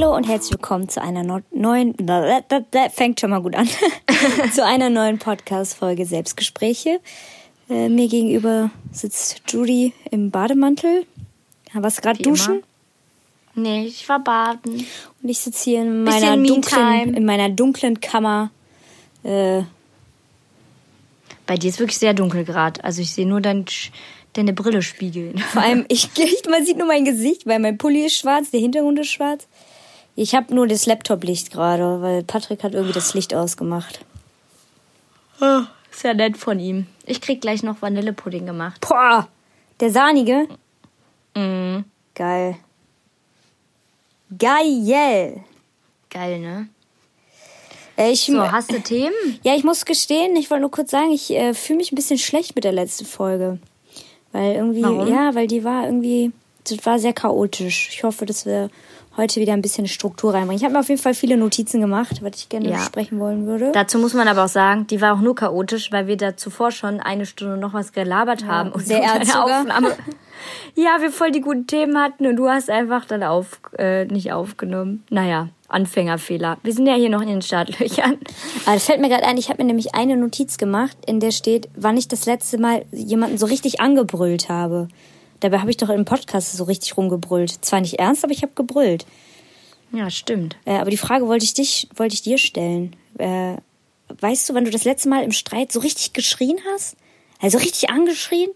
Hallo und herzlich willkommen zu einer no neuen, fängt schon mal gut an, zu einer neuen Podcast-Folge Selbstgespräche. Äh, mir gegenüber sitzt Judy im Bademantel. Warst du gerade duschen? Immer. Nee, ich war baden. Und ich sitze hier in meiner, dunklen, in meiner dunklen Kammer. Äh, Bei dir ist wirklich sehr dunkel gerade. Also ich sehe nur dein, deine Brille spiegeln. Vor allem, ich, man sieht nur mein Gesicht, weil mein Pulli ist schwarz, der Hintergrund ist schwarz. Ich habe nur das Laptop-Licht gerade, weil Patrick hat irgendwie das Licht ausgemacht. Oh, ist ja nett von ihm. Ich krieg gleich noch Vanillepudding gemacht. Boah, der sahnige? Mhm. Geil. Geil. Geil, ne? Äh, ich, so, hast du Themen? Ja, ich muss gestehen, ich wollte nur kurz sagen, ich äh, fühle mich ein bisschen schlecht mit der letzten Folge. Weil irgendwie, Warum? ja, weil die war irgendwie, das war sehr chaotisch. Ich hoffe, dass wir heute wieder ein bisschen Struktur reinbringen. Ich habe mir auf jeden Fall viele Notizen gemacht, was ich gerne ja. besprechen wollen würde. Dazu muss man aber auch sagen, die war auch nur chaotisch, weil wir da zuvor schon eine Stunde noch was gelabert ja, haben und sehr ernst Aufnahme. ja, wir voll die guten Themen hatten und du hast einfach dann auf, äh, nicht aufgenommen. Naja, Anfängerfehler. Wir sind ja hier noch in den Startlöchern. Aber das fällt mir gerade ein, ich habe mir nämlich eine Notiz gemacht, in der steht, wann ich das letzte Mal jemanden so richtig angebrüllt habe. Dabei habe ich doch im Podcast so richtig rumgebrüllt. Zwar nicht ernst, aber ich habe gebrüllt. Ja, stimmt. Äh, aber die Frage wollte ich dich, wollte ich dir stellen. Äh, weißt du, wann du das letzte Mal im Streit so richtig geschrien hast? Also richtig angeschrien?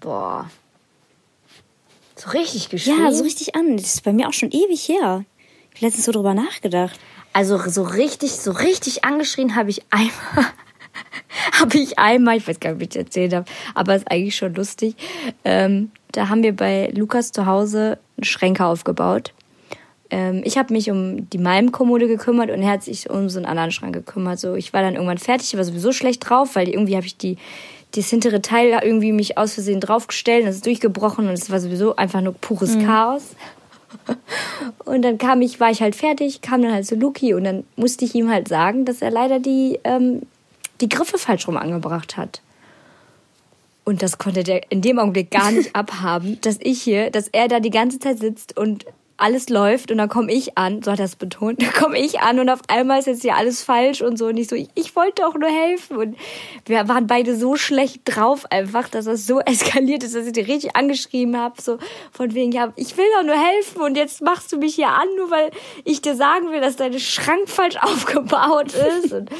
Boah. So richtig geschrien? Ja, so richtig an. Das ist bei mir auch schon ewig her. Ich habe letztens so drüber nachgedacht. Also so richtig, so richtig angeschrien habe ich einmal. habe ich einmal, ich weiß gar nicht, ob ich das erzählt habe, aber ist eigentlich schon lustig. Ähm, da haben wir bei Lukas zu Hause Schränke aufgebaut. Ähm, ich habe mich um die Malmkommode gekümmert und er hat sich um so einen anderen Schrank gekümmert. So, ich war dann irgendwann fertig, ich war sowieso schlecht drauf, weil irgendwie habe ich die das hintere Teil irgendwie mich aus Versehen draufgestellt es ist durchgebrochen und es war sowieso einfach nur pures mhm. Chaos. Und dann kam ich, war ich halt fertig, kam dann halt zu Luki und dann musste ich ihm halt sagen, dass er leider die ähm, die Griffe falsch rum angebracht hat. Und das konnte der in dem Augenblick gar nicht abhaben, dass ich hier, dass er da die ganze Zeit sitzt und alles läuft und dann komme ich an, so hat er es betont, dann komme ich an und auf einmal ist jetzt hier alles falsch und so. Und ich so, ich, ich wollte auch nur helfen. Und wir waren beide so schlecht drauf einfach, dass das so eskaliert ist, dass ich dir richtig angeschrieben habe, so von wegen, ja, ich will doch nur helfen und jetzt machst du mich hier an, nur weil ich dir sagen will, dass deine Schrank falsch aufgebaut ist. Und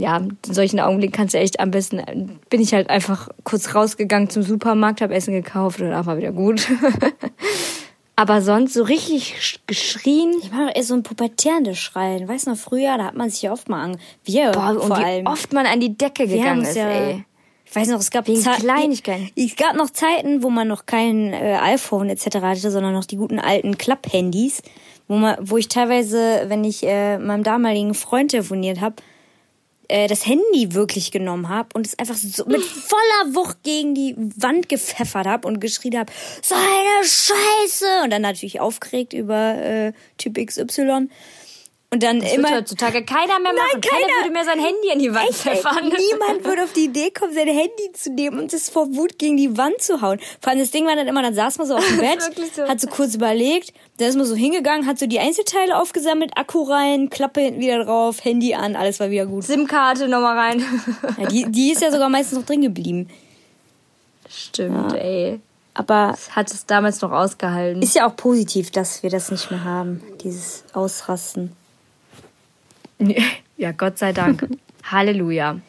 ja, in solchen Augenblicken kannst du echt am besten, bin ich halt einfach kurz rausgegangen zum Supermarkt, habe Essen gekauft und dann war wieder gut. Aber sonst so richtig geschrien. Ich mache eher so ein pubertierendes Schreien. Weißt du noch, früher, da hat man sich ja oft mal an. Wir Boah, vor und wie allem. oft man an die Decke gegangen ist, ja, ey. Ich weiß noch, es gab Wegen Kleinigkeiten. Es gab noch Zeiten, wo man noch kein äh, iPhone etc. hatte, sondern noch die guten alten Klapp-Handys, wo man, wo ich teilweise, wenn ich äh, meinem damaligen Freund telefoniert habe, äh, das Handy wirklich genommen habe und es einfach so mit voller Wucht gegen die Wand gepfeffert habe und geschrien habe, so eine Scheiße! Und dann natürlich aufgeregt über äh, Typ XY. Und dann das immer. Wird heutzutage keiner mehr machen. Nein, keiner, keiner würde mehr sein Handy an die Wand echt, pfeffern. niemand würde auf die Idee kommen, sein Handy zu nehmen und es vor Wut gegen die Wand zu hauen. Vor allem das Ding war dann immer, dann saß man so auf dem Bett, so. hat so kurz überlegt, dann ist man so hingegangen, hat so die Einzelteile aufgesammelt, Akku rein, Klappe hinten wieder drauf, Handy an, alles war wieder gut. SIM-Karte nochmal rein. ja, die, die ist ja sogar meistens noch drin geblieben. Stimmt, ja. ey. Aber hat es damals noch ausgehalten. Ist ja auch positiv, dass wir das nicht mehr haben, dieses Ausrasten. Ja, Gott sei Dank. Halleluja.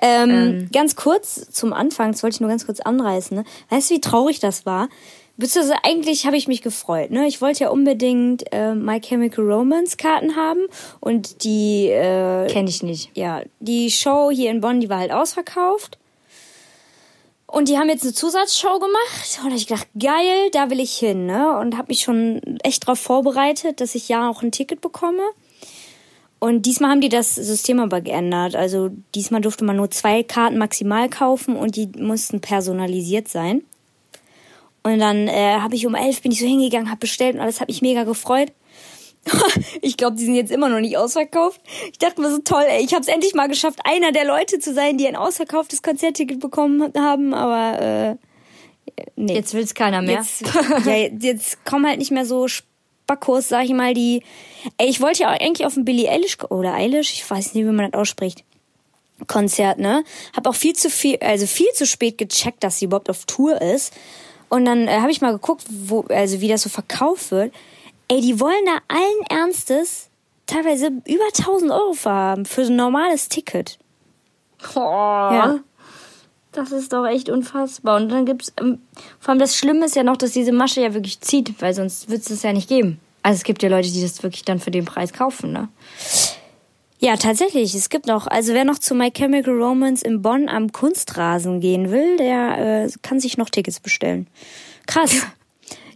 Ähm, ähm. Ganz kurz zum Anfang, das wollte ich nur ganz kurz anreißen. Ne? Weißt du, wie traurig das war? Beziehungsweise eigentlich habe ich mich gefreut. Ne? Ich wollte ja unbedingt äh, My Chemical Romance Karten haben und die äh, kenne ich nicht. Ja, die Show hier in Bonn, die war halt ausverkauft. Und die haben jetzt eine Zusatzshow gemacht und ich gedacht, geil, da will ich hin, ne? Und habe mich schon echt darauf vorbereitet, dass ich ja auch ein Ticket bekomme. Und diesmal haben die das System aber geändert. Also diesmal durfte man nur zwei Karten maximal kaufen und die mussten personalisiert sein. Und dann äh, habe ich um elf bin ich so hingegangen, habe bestellt und alles, hat mich mega gefreut. ich glaube, die sind jetzt immer noch nicht ausverkauft. Ich dachte mir so toll, ey, ich habe es endlich mal geschafft, einer der Leute zu sein, die ein ausverkauftes Konzertticket bekommen haben. Aber äh, nee. Jetzt will's keiner mehr. Jetzt, ja, jetzt kommen halt nicht mehr so Spackos, sag ich mal, die. Ey, ich wollte ja eigentlich auf ein Billie Eilish oder Eilish, ich weiß nicht, wie man das ausspricht. Konzert, ne? Hab auch viel zu viel, also viel zu spät gecheckt, dass sie überhaupt auf Tour ist. Und dann äh, habe ich mal geguckt, wo, also wie das so verkauft wird. Ey, die wollen da allen Ernstes teilweise über 1000 Euro haben für so ein normales Ticket. Oh, ja. Das ist doch echt unfassbar. Und dann gibt's, ähm, vor allem das Schlimme ist ja noch, dass diese Masche ja wirklich zieht, weil sonst wird es das ja nicht geben. Also es gibt ja Leute, die das wirklich dann für den Preis kaufen, ne? Ja, tatsächlich. Es gibt noch, also wer noch zu My Chemical Romance in Bonn am Kunstrasen gehen will, der äh, kann sich noch Tickets bestellen. Krass.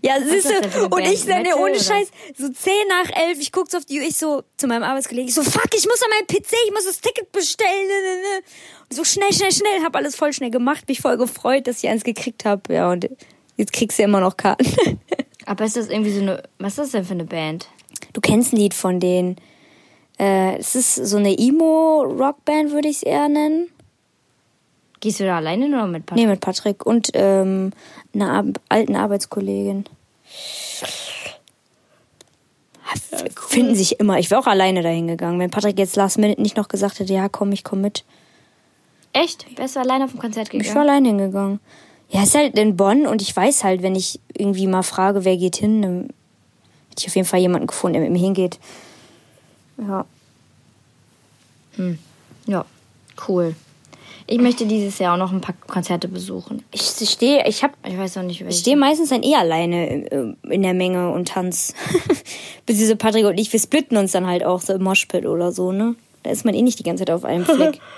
Ja, siehst du, und ich sende ohne Scheiß, so 10 nach 11, ich guck so auf die Uhr, ich so zu meinem Arbeitskollegen, ich so, fuck, ich muss an meinen PC, ich muss das Ticket bestellen. Ne, ne, ne. Und so schnell, schnell, schnell, hab alles voll schnell gemacht, mich voll gefreut, dass ich eins gekriegt hab. Ja, und jetzt kriegst du immer noch Karten. Aber ist das irgendwie so eine, was ist das denn für eine Band? Du kennst ein Lied von denen. Äh, es ist so eine Emo-Rockband, würde ich es eher nennen. Gehst du da alleine oder mit Patrick? Nee, mit Patrick und ähm, einer Ar alten Arbeitskollegin. Ja, cool. Finden sich immer. Ich wäre auch alleine dahin gegangen. Wenn Patrick jetzt last minute nicht noch gesagt hätte, ja komm, ich komm mit. Echt? Wärst du alleine auf dem Konzert gegangen? Ich war alleine hingegangen. Ja, ist halt in Bonn und ich weiß halt, wenn ich irgendwie mal frage, wer geht hin, dann hätte ich auf jeden Fall jemanden gefunden, der mit mir hingeht. Ja. Hm. Ja, cool. Ich möchte dieses Jahr auch noch ein paar Konzerte besuchen. Ich stehe, ich habe, ich weiß auch nicht, welche. Ich stehe meistens dann eh alleine äh, in der Menge und tanz. Bis diese Patrick und ich, wir splitten uns dann halt auch so im Moshpit oder so, ne? Da ist man eh nicht die ganze Zeit auf einem Fleck.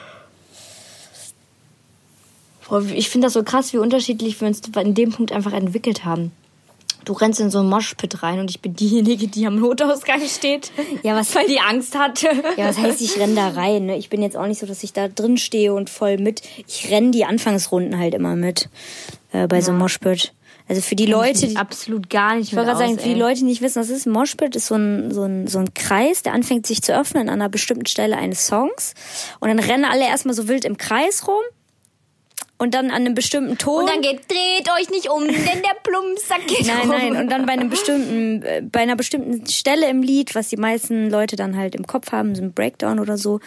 Ich finde das so krass, wie unterschiedlich wir uns in dem Punkt einfach entwickelt haben. Du rennst in so ein Moshpit rein und ich bin diejenige, die am Notausgang steht. Ja, was, weil die Angst hatte. Ja, was heißt, ich renn da rein. Ne? Ich bin jetzt auch nicht so, dass ich da drin stehe und voll mit. Ich renn die Anfangsrunden halt immer mit äh, bei ja. so einem Moshpit. Also für die Leute, die absolut gar nicht. Ich wollte gerade sagen, für die Leute, die nicht wissen, was ist ein Moshpit, ist so ein, so ein so ein Kreis, der anfängt sich zu öffnen an einer bestimmten Stelle eines Songs und dann rennen alle erstmal so wild im Kreis rum und dann an einem bestimmten Ton. Und dann geht, dreht euch nicht um, denn der Plumpsack geht Nein, rum. nein, und dann bei einem bestimmten, äh, bei einer bestimmten Stelle im Lied, was die meisten Leute dann halt im Kopf haben, so ein Breakdown oder so,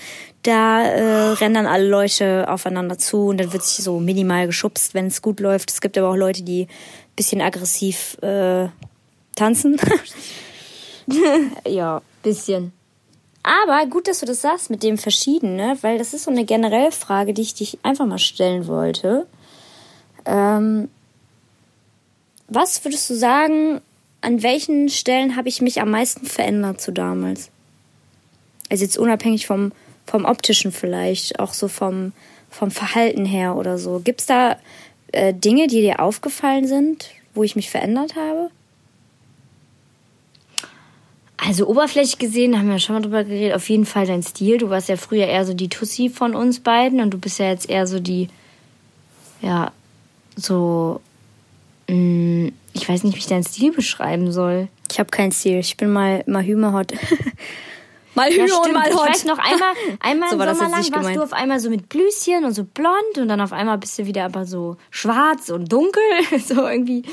da äh, rennen dann alle Leute aufeinander zu und dann wird sich so minimal geschubst, wenn es gut läuft. Es gibt aber auch Leute, die ein bisschen aggressiv äh, tanzen. ja, bisschen. Aber gut, dass du das sagst mit dem Verschiedene, weil das ist so eine generelle Frage, die ich dich einfach mal stellen wollte. Ähm, was würdest du sagen, an welchen Stellen habe ich mich am meisten verändert zu damals? Also jetzt unabhängig vom, vom optischen vielleicht, auch so vom, vom Verhalten her oder so. Gibt es da äh, Dinge, die dir aufgefallen sind, wo ich mich verändert habe? Also oberflächlich gesehen haben wir schon mal drüber geredet, auf jeden Fall dein Stil. Du warst ja früher eher so die Tussi von uns beiden und du bist ja jetzt eher so die, ja, so, mh, mm, ich weiß nicht, wie ich deinen Stil beschreiben soll. Ich habe keinen Stil, ich bin mal, mal Hümerhot. mal Hümer ja, und mal Hot. Ich weiß noch, einmal, einmal so im Sommer lang warst gemeint. du auf einmal so mit Blüschen und so blond und dann auf einmal bist du wieder aber so schwarz und dunkel, so irgendwie,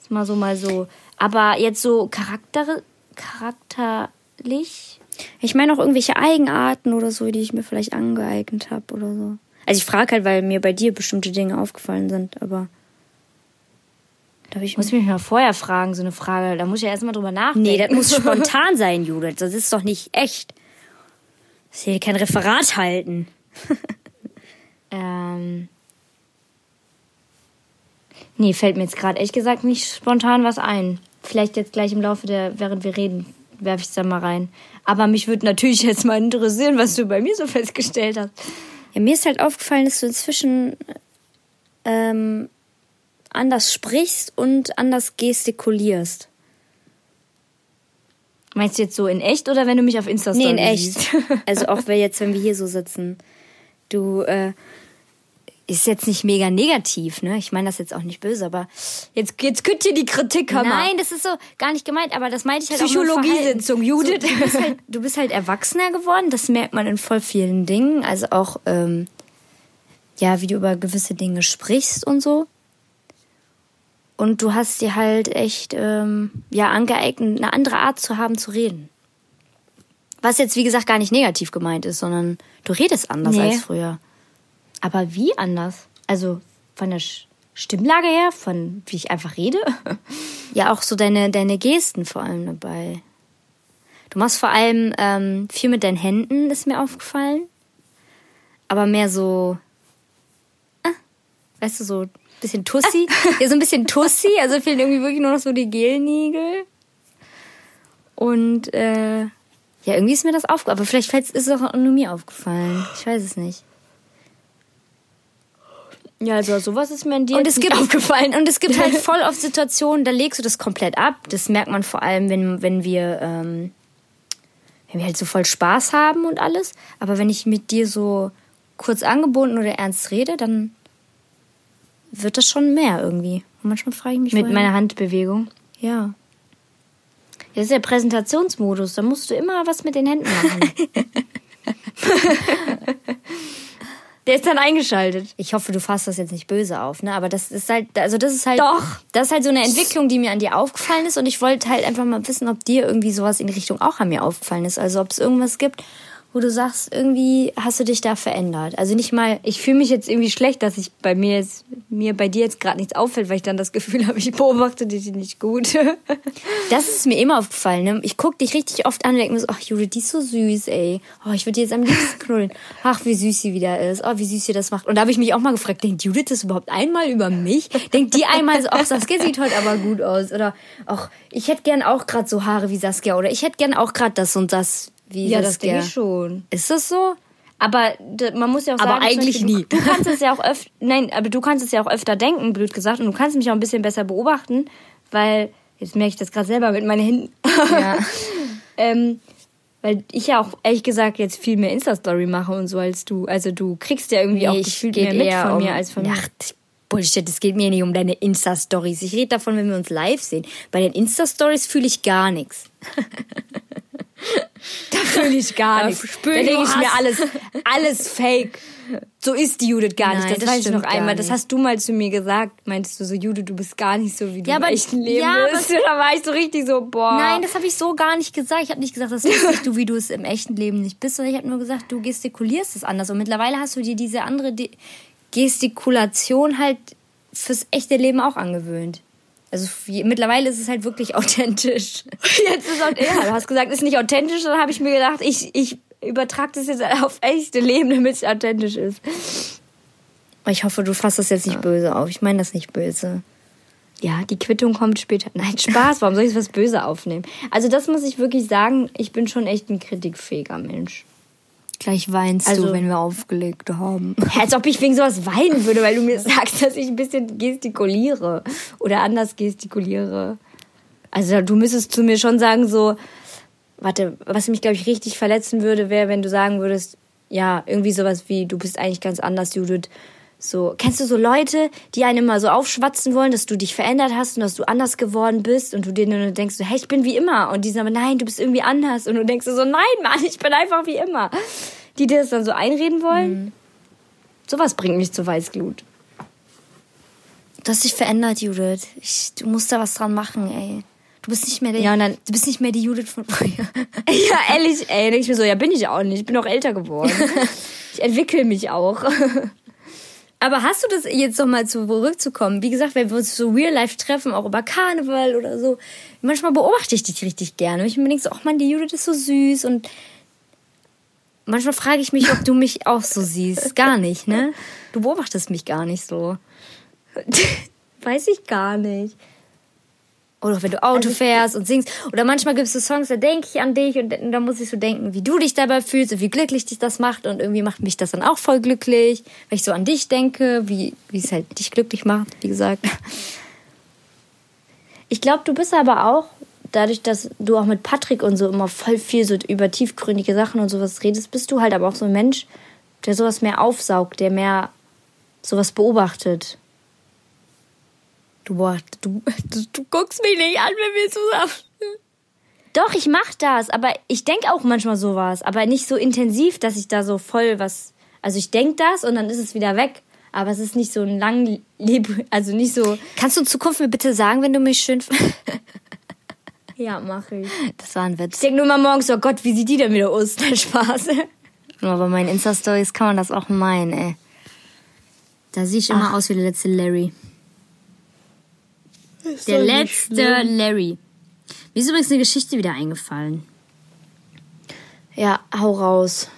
ist mal so, mal so. Aber jetzt so Charakter, charakterlich? Ich meine auch irgendwelche Eigenarten oder so, die ich mir vielleicht angeeignet habe oder so. Also ich frage halt, weil mir bei dir bestimmte Dinge aufgefallen sind, aber. Ich muss mich mal vorher fragen, so eine Frage. Da muss ich ja erstmal drüber nachdenken. Nee, das muss spontan sein, Judith. Das ist doch nicht echt. Das hier kein Referat halten. ähm. Nee, fällt mir jetzt gerade echt gesagt nicht spontan was ein. Vielleicht jetzt gleich im Laufe der, während wir reden, werfe ich es da mal rein. Aber mich würde natürlich jetzt mal interessieren, was du bei mir so festgestellt hast. Ja, mir ist halt aufgefallen, dass du inzwischen ähm, anders sprichst und anders gestikulierst. Meinst du jetzt so in echt oder wenn du mich auf Insta Nee, in echt. also auch wenn jetzt, wenn wir hier so sitzen. Du äh, ist jetzt nicht mega negativ, ne? Ich meine das jetzt auch nicht böse, aber jetzt jetzt könnt ihr die Kritik haben. Nein, das ist so gar nicht gemeint, aber das meinte ich halt Psychologiesitzung, Judith. So, du, bist halt, du bist halt erwachsener geworden, das merkt man in voll vielen Dingen, also auch ähm, ja, wie du über gewisse Dinge sprichst und so. Und du hast dir halt echt ähm, ja angeeignet, eine andere Art zu haben zu reden. Was jetzt wie gesagt gar nicht negativ gemeint ist, sondern du redest anders Nee. als früher. Aber wie anders? Also von der Stimmlage her, von wie ich einfach rede? ja, auch so deine, deine Gesten vor allem dabei. Du machst vor allem ähm, viel mit deinen Händen, ist mir aufgefallen. Aber mehr so, ah, weißt du, so ein bisschen Tussi. ja, so ein bisschen Tussi. Also fehlen irgendwie wirklich nur noch so die Gelnägel. Und äh, ja, irgendwie ist mir das aufgefallen. Aber vielleicht ist es auch nur mir aufgefallen. Ich weiß es nicht. Ja, also sowas ist mir an dir Und es gibt aufgefallen. Und es gibt halt voll oft Situationen, da legst du das komplett ab. Das merkt man vor allem, wenn, wenn wir, ähm, wenn wir halt so voll Spaß haben und alles. Aber wenn ich mit dir so kurz angebunden oder ernst rede, dann wird das schon mehr irgendwie. Und manchmal frage ich mich, mit woher- meiner Handbewegung. ja. Das ist der Präsentationsmodus. Da musst du immer was mit den Händen machen. der ist dann eingeschaltet. Ich hoffe, du fasst das jetzt nicht böse auf, ne? Aber das ist halt, also das ist halt, Doch. das ist halt so eine Entwicklung, die mir an dir aufgefallen ist und ich wollte halt einfach mal wissen, ob dir irgendwie sowas in die Richtung auch an mir aufgefallen ist. Also ob es irgendwas gibt, wo du sagst, irgendwie hast du dich da verändert. Also nicht mal, Ich fühle mich jetzt irgendwie schlecht, dass ich bei mir jetzt, mir bei dir jetzt gerade nichts auffällt, weil ich dann das Gefühl habe, ich beobachte dich nicht gut. das ist mir immer aufgefallen, ne? Ich guck dich richtig oft an und denke mir so, ach Judith, die ist so süß, ey. Oh, ich würde die jetzt am liebsten knuddeln. Ach, wie süß sie wieder ist. Oh, wie süß sie das macht. Und da habe ich mich auch mal gefragt, denkt Judith das überhaupt einmal über mich? Denkt die einmal so, ach, Saskia sieht heute aber gut aus. Oder, ach, ich hätte gern auch gerade so Haare wie Saskia. Oder ich hätte gern auch gerade das und das wie ja, das denke ich schon. Ist das so? Aber man muss ja auch Aber sagen, zum eigentlich Beispiel, nie. Du, du kannst es ja auch öfter, nein, aber du kannst es ja auch öfter denken, blöd gesagt, und du kannst mich auch ein bisschen besser beobachten, weil jetzt merke ich das gerade selber mit meinen Händen. Ja. ähm, weil ich ja auch ehrlich gesagt jetzt viel mehr Insta-Story mache und so als du. Also du kriegst ja irgendwie auch ich gefühlt mehr mit eher von um, mir als von mir. Ach, Bullshit, es geht mir nicht um deine Insta-Stories. Ich rede davon, wenn wir uns live sehen. Bei den Insta-Stories fühle ich gar nichts. Da fühle ich gar Da nichts. Da denke ich mir alles, alles fake. So ist die Judith gar nicht. Nein, Das, das weiß ich noch einmal. Das nicht. hast du mal zu mir gesagt. Meintest du so, Judith, du bist gar nicht so, wie du Ja, im aber- echten Leben ja, bist. Da war ich so richtig so, boah. Nein, das habe ich so gar nicht gesagt. Ich habe nicht gesagt, das bist nicht du, wie du es im echten Leben nicht bist, sondern ich habe nur gesagt, du gestikulierst es anders. Und mittlerweile hast du dir diese andere Gestikulation halt fürs echte Leben auch angewöhnt. Also mittlerweile ist es halt wirklich authentisch. Jetzt ist auch, ja, du hast gesagt, ist nicht authentisch. Dann habe ich mir gedacht, ich, ich übertrage das jetzt auf echte Leben, damit es authentisch ist. Ich hoffe, du fasst das jetzt nicht böse auf. Ich meine das nicht böse. Ja, die Quittung kommt später. Nein, Spaß, warum soll ich was böse aufnehmen? Also das muss ich wirklich sagen, ich bin schon echt ein kritikfähiger Mensch. Gleich weinst Also- du, wenn wir aufgelegt haben. Als ob ich wegen sowas weinen würde, weil du mir sagst, dass ich ein bisschen gestikuliere oder anders gestikuliere. Also du müsstest zu mir schon sagen so, warte, was mich glaube ich richtig verletzen würde, wäre, wenn du sagen würdest, ja, irgendwie sowas wie, du bist eigentlich ganz anders, Judith. So, kennst du so Leute, die einen immer so aufschwatzen wollen, dass du dich verändert hast und dass du anders geworden bist und du denen nur denkst so, hey, ich bin wie immer und die sagen, nein, du bist irgendwie anders und du denkst so, nein, Mann, ich bin einfach wie immer. Die dir das dann so einreden wollen. Sowas bringt mich zur Weißglut. Du hast dich verändert, Judith. Ich, du musst da was dran machen, ey. Du bist nicht mehr der, Ja, dann- du bist nicht mehr die Judith von früher. Ja, ehrlich, ey, denk ich mir so, ja, bin ich auch nicht. Ich bin auch älter geworden. ich entwickle mich auch. Aber hast du das jetzt noch mal zurückzukommen? Wie gesagt, wenn wir uns so real life treffen, auch über Karneval oder so, manchmal beobachte ich dich richtig gerne. Und ich mir denke so, ach man, die Judith ist so süß und manchmal frage ich mich, ob du mich auch so siehst. Gar nicht, ne? Du beobachtest mich gar nicht so. Weiß ich gar nicht. Oder wenn du Auto fährst und singst. Oder manchmal gibt es so Songs, da denke ich an dich und da muss ich so denken, wie du dich dabei fühlst und wie glücklich dich das macht. Und irgendwie macht mich das dann auch voll glücklich, wenn ich so an dich denke, wie, wie es halt dich glücklich macht, wie gesagt. Ich glaube, du bist aber auch, dadurch, dass du auch mit Patrick und so immer voll viel so über tiefgründige Sachen und sowas redest, bist du halt aber auch so ein Mensch, der sowas mehr aufsaugt, der mehr sowas beobachtet. Du, boah, du, du, du guckst mich nicht an, wenn wir zusammen. Doch, ich mach das, aber ich denk auch manchmal sowas, aber nicht so intensiv, dass ich da so voll was. Also ich denk das und dann ist es wieder weg. Aber es ist nicht so ein lang Leb also nicht so. Kannst du in Zukunft mir bitte sagen, wenn du mich schön Ja, mache ich. Das war ein Witz. Ich denke nur mal morgens, oh Gott, wie sieht die denn wieder aus? Nein, Spaß. Nur bei meinen Insta-Stories kann man das auch meinen, ey. Da sehe ich immer aus wie der letzte Larry. Der doch nicht letzte Larry. Mir ist übrigens eine Geschichte wieder eingefallen. Ja, hau raus.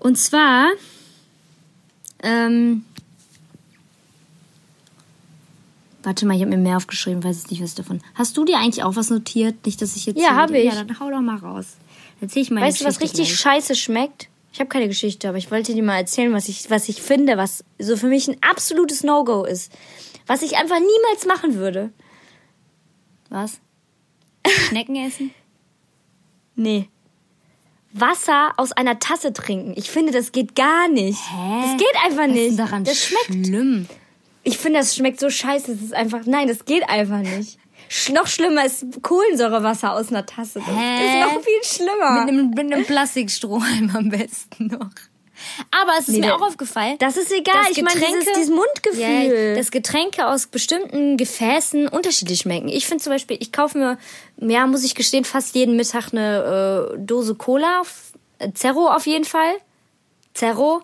Und zwar, ähm, warte mal, ich habe mir mehr aufgeschrieben, weiß jetzt nicht was davon. Hast du dir eigentlich auch was notiert? Nicht, dass ich jetzt. Ja, hier- hab ich. Ja, dann hau doch mal raus. Erzähl ich meine Weißt du, was richtig gleich. scheiße schmeckt? Ich habe keine Geschichte, aber ich wollte dir mal erzählen, was ich, was ich finde, was so für mich ein absolutes No-Go ist. Was ich einfach niemals machen würde. Was? Schnecken essen? Nee. Wasser aus einer Tasse trinken. Ich finde, das geht gar nicht. Das geht einfach Was ist nicht. denn daran das schmeckt. schlimm? Ich finde, das schmeckt so scheiße. Das ist einfach, nein, das geht einfach nicht. Noch schlimmer ist Kohlensäurewasser aus einer Tasse. Das Hä? ist noch viel schlimmer. Mit einem, mit einem Plastikstrohhalm am besten noch. Aber es ist Nee, mir auch aufgefallen. Das ist egal. ich meine, dieses, dieses Mundgefühl. Ja, dass Getränke aus bestimmten Gefäßen unterschiedlich schmecken. Ich finde zum Beispiel, ich kaufe mir, ja, muss ich gestehen, fast jeden Mittag eine äh, Dose Cola. äh, Zero auf jeden Fall. Zero.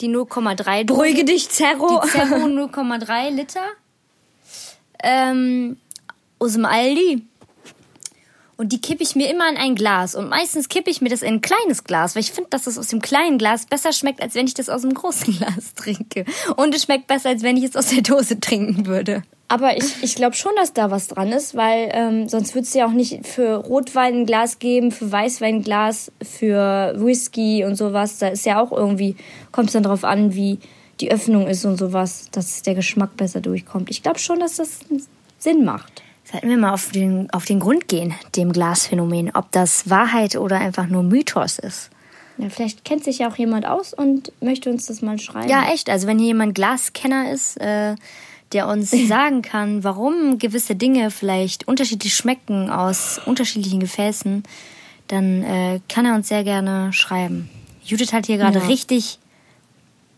Die 0,3. Dose. Beruhige dich, Zerro. Die Zero 0,3 Liter. Ähm, aus dem Aldi. Und die kippe ich mir immer in ein Glas. Und meistens kippe ich mir das in ein kleines Glas, weil ich finde, dass es aus dem kleinen Glas besser schmeckt, als wenn ich das aus dem großen Glas trinke. Und es schmeckt besser, als wenn ich es aus der Dose trinken würde. Aber ich, ich glaube schon, dass da was dran ist, weil ähm, sonst würdest du ja auch nicht für Rotwein ein Glas geben, für Weißwein ein Glas, für Whisky und sowas. Da ist ja auch irgendwie, kommt es dann drauf an, wie die Öffnung ist und sowas, dass der Geschmack besser durchkommt. Ich glaube schon, dass das Sinn macht. Sollten wir mal auf den, auf den Grund gehen, dem Glasphänomen, ob das Wahrheit oder einfach nur Mythos ist. Ja, vielleicht kennt sich ja auch jemand aus und möchte uns das mal schreiben. Ja, echt. Also wenn hier jemand Glaskenner ist, äh, der uns sagen kann, warum gewisse Dinge vielleicht unterschiedlich schmecken aus unterschiedlichen Gefäßen, dann äh, kann er uns sehr gerne schreiben. Judith hat hier gerade Ja. richtig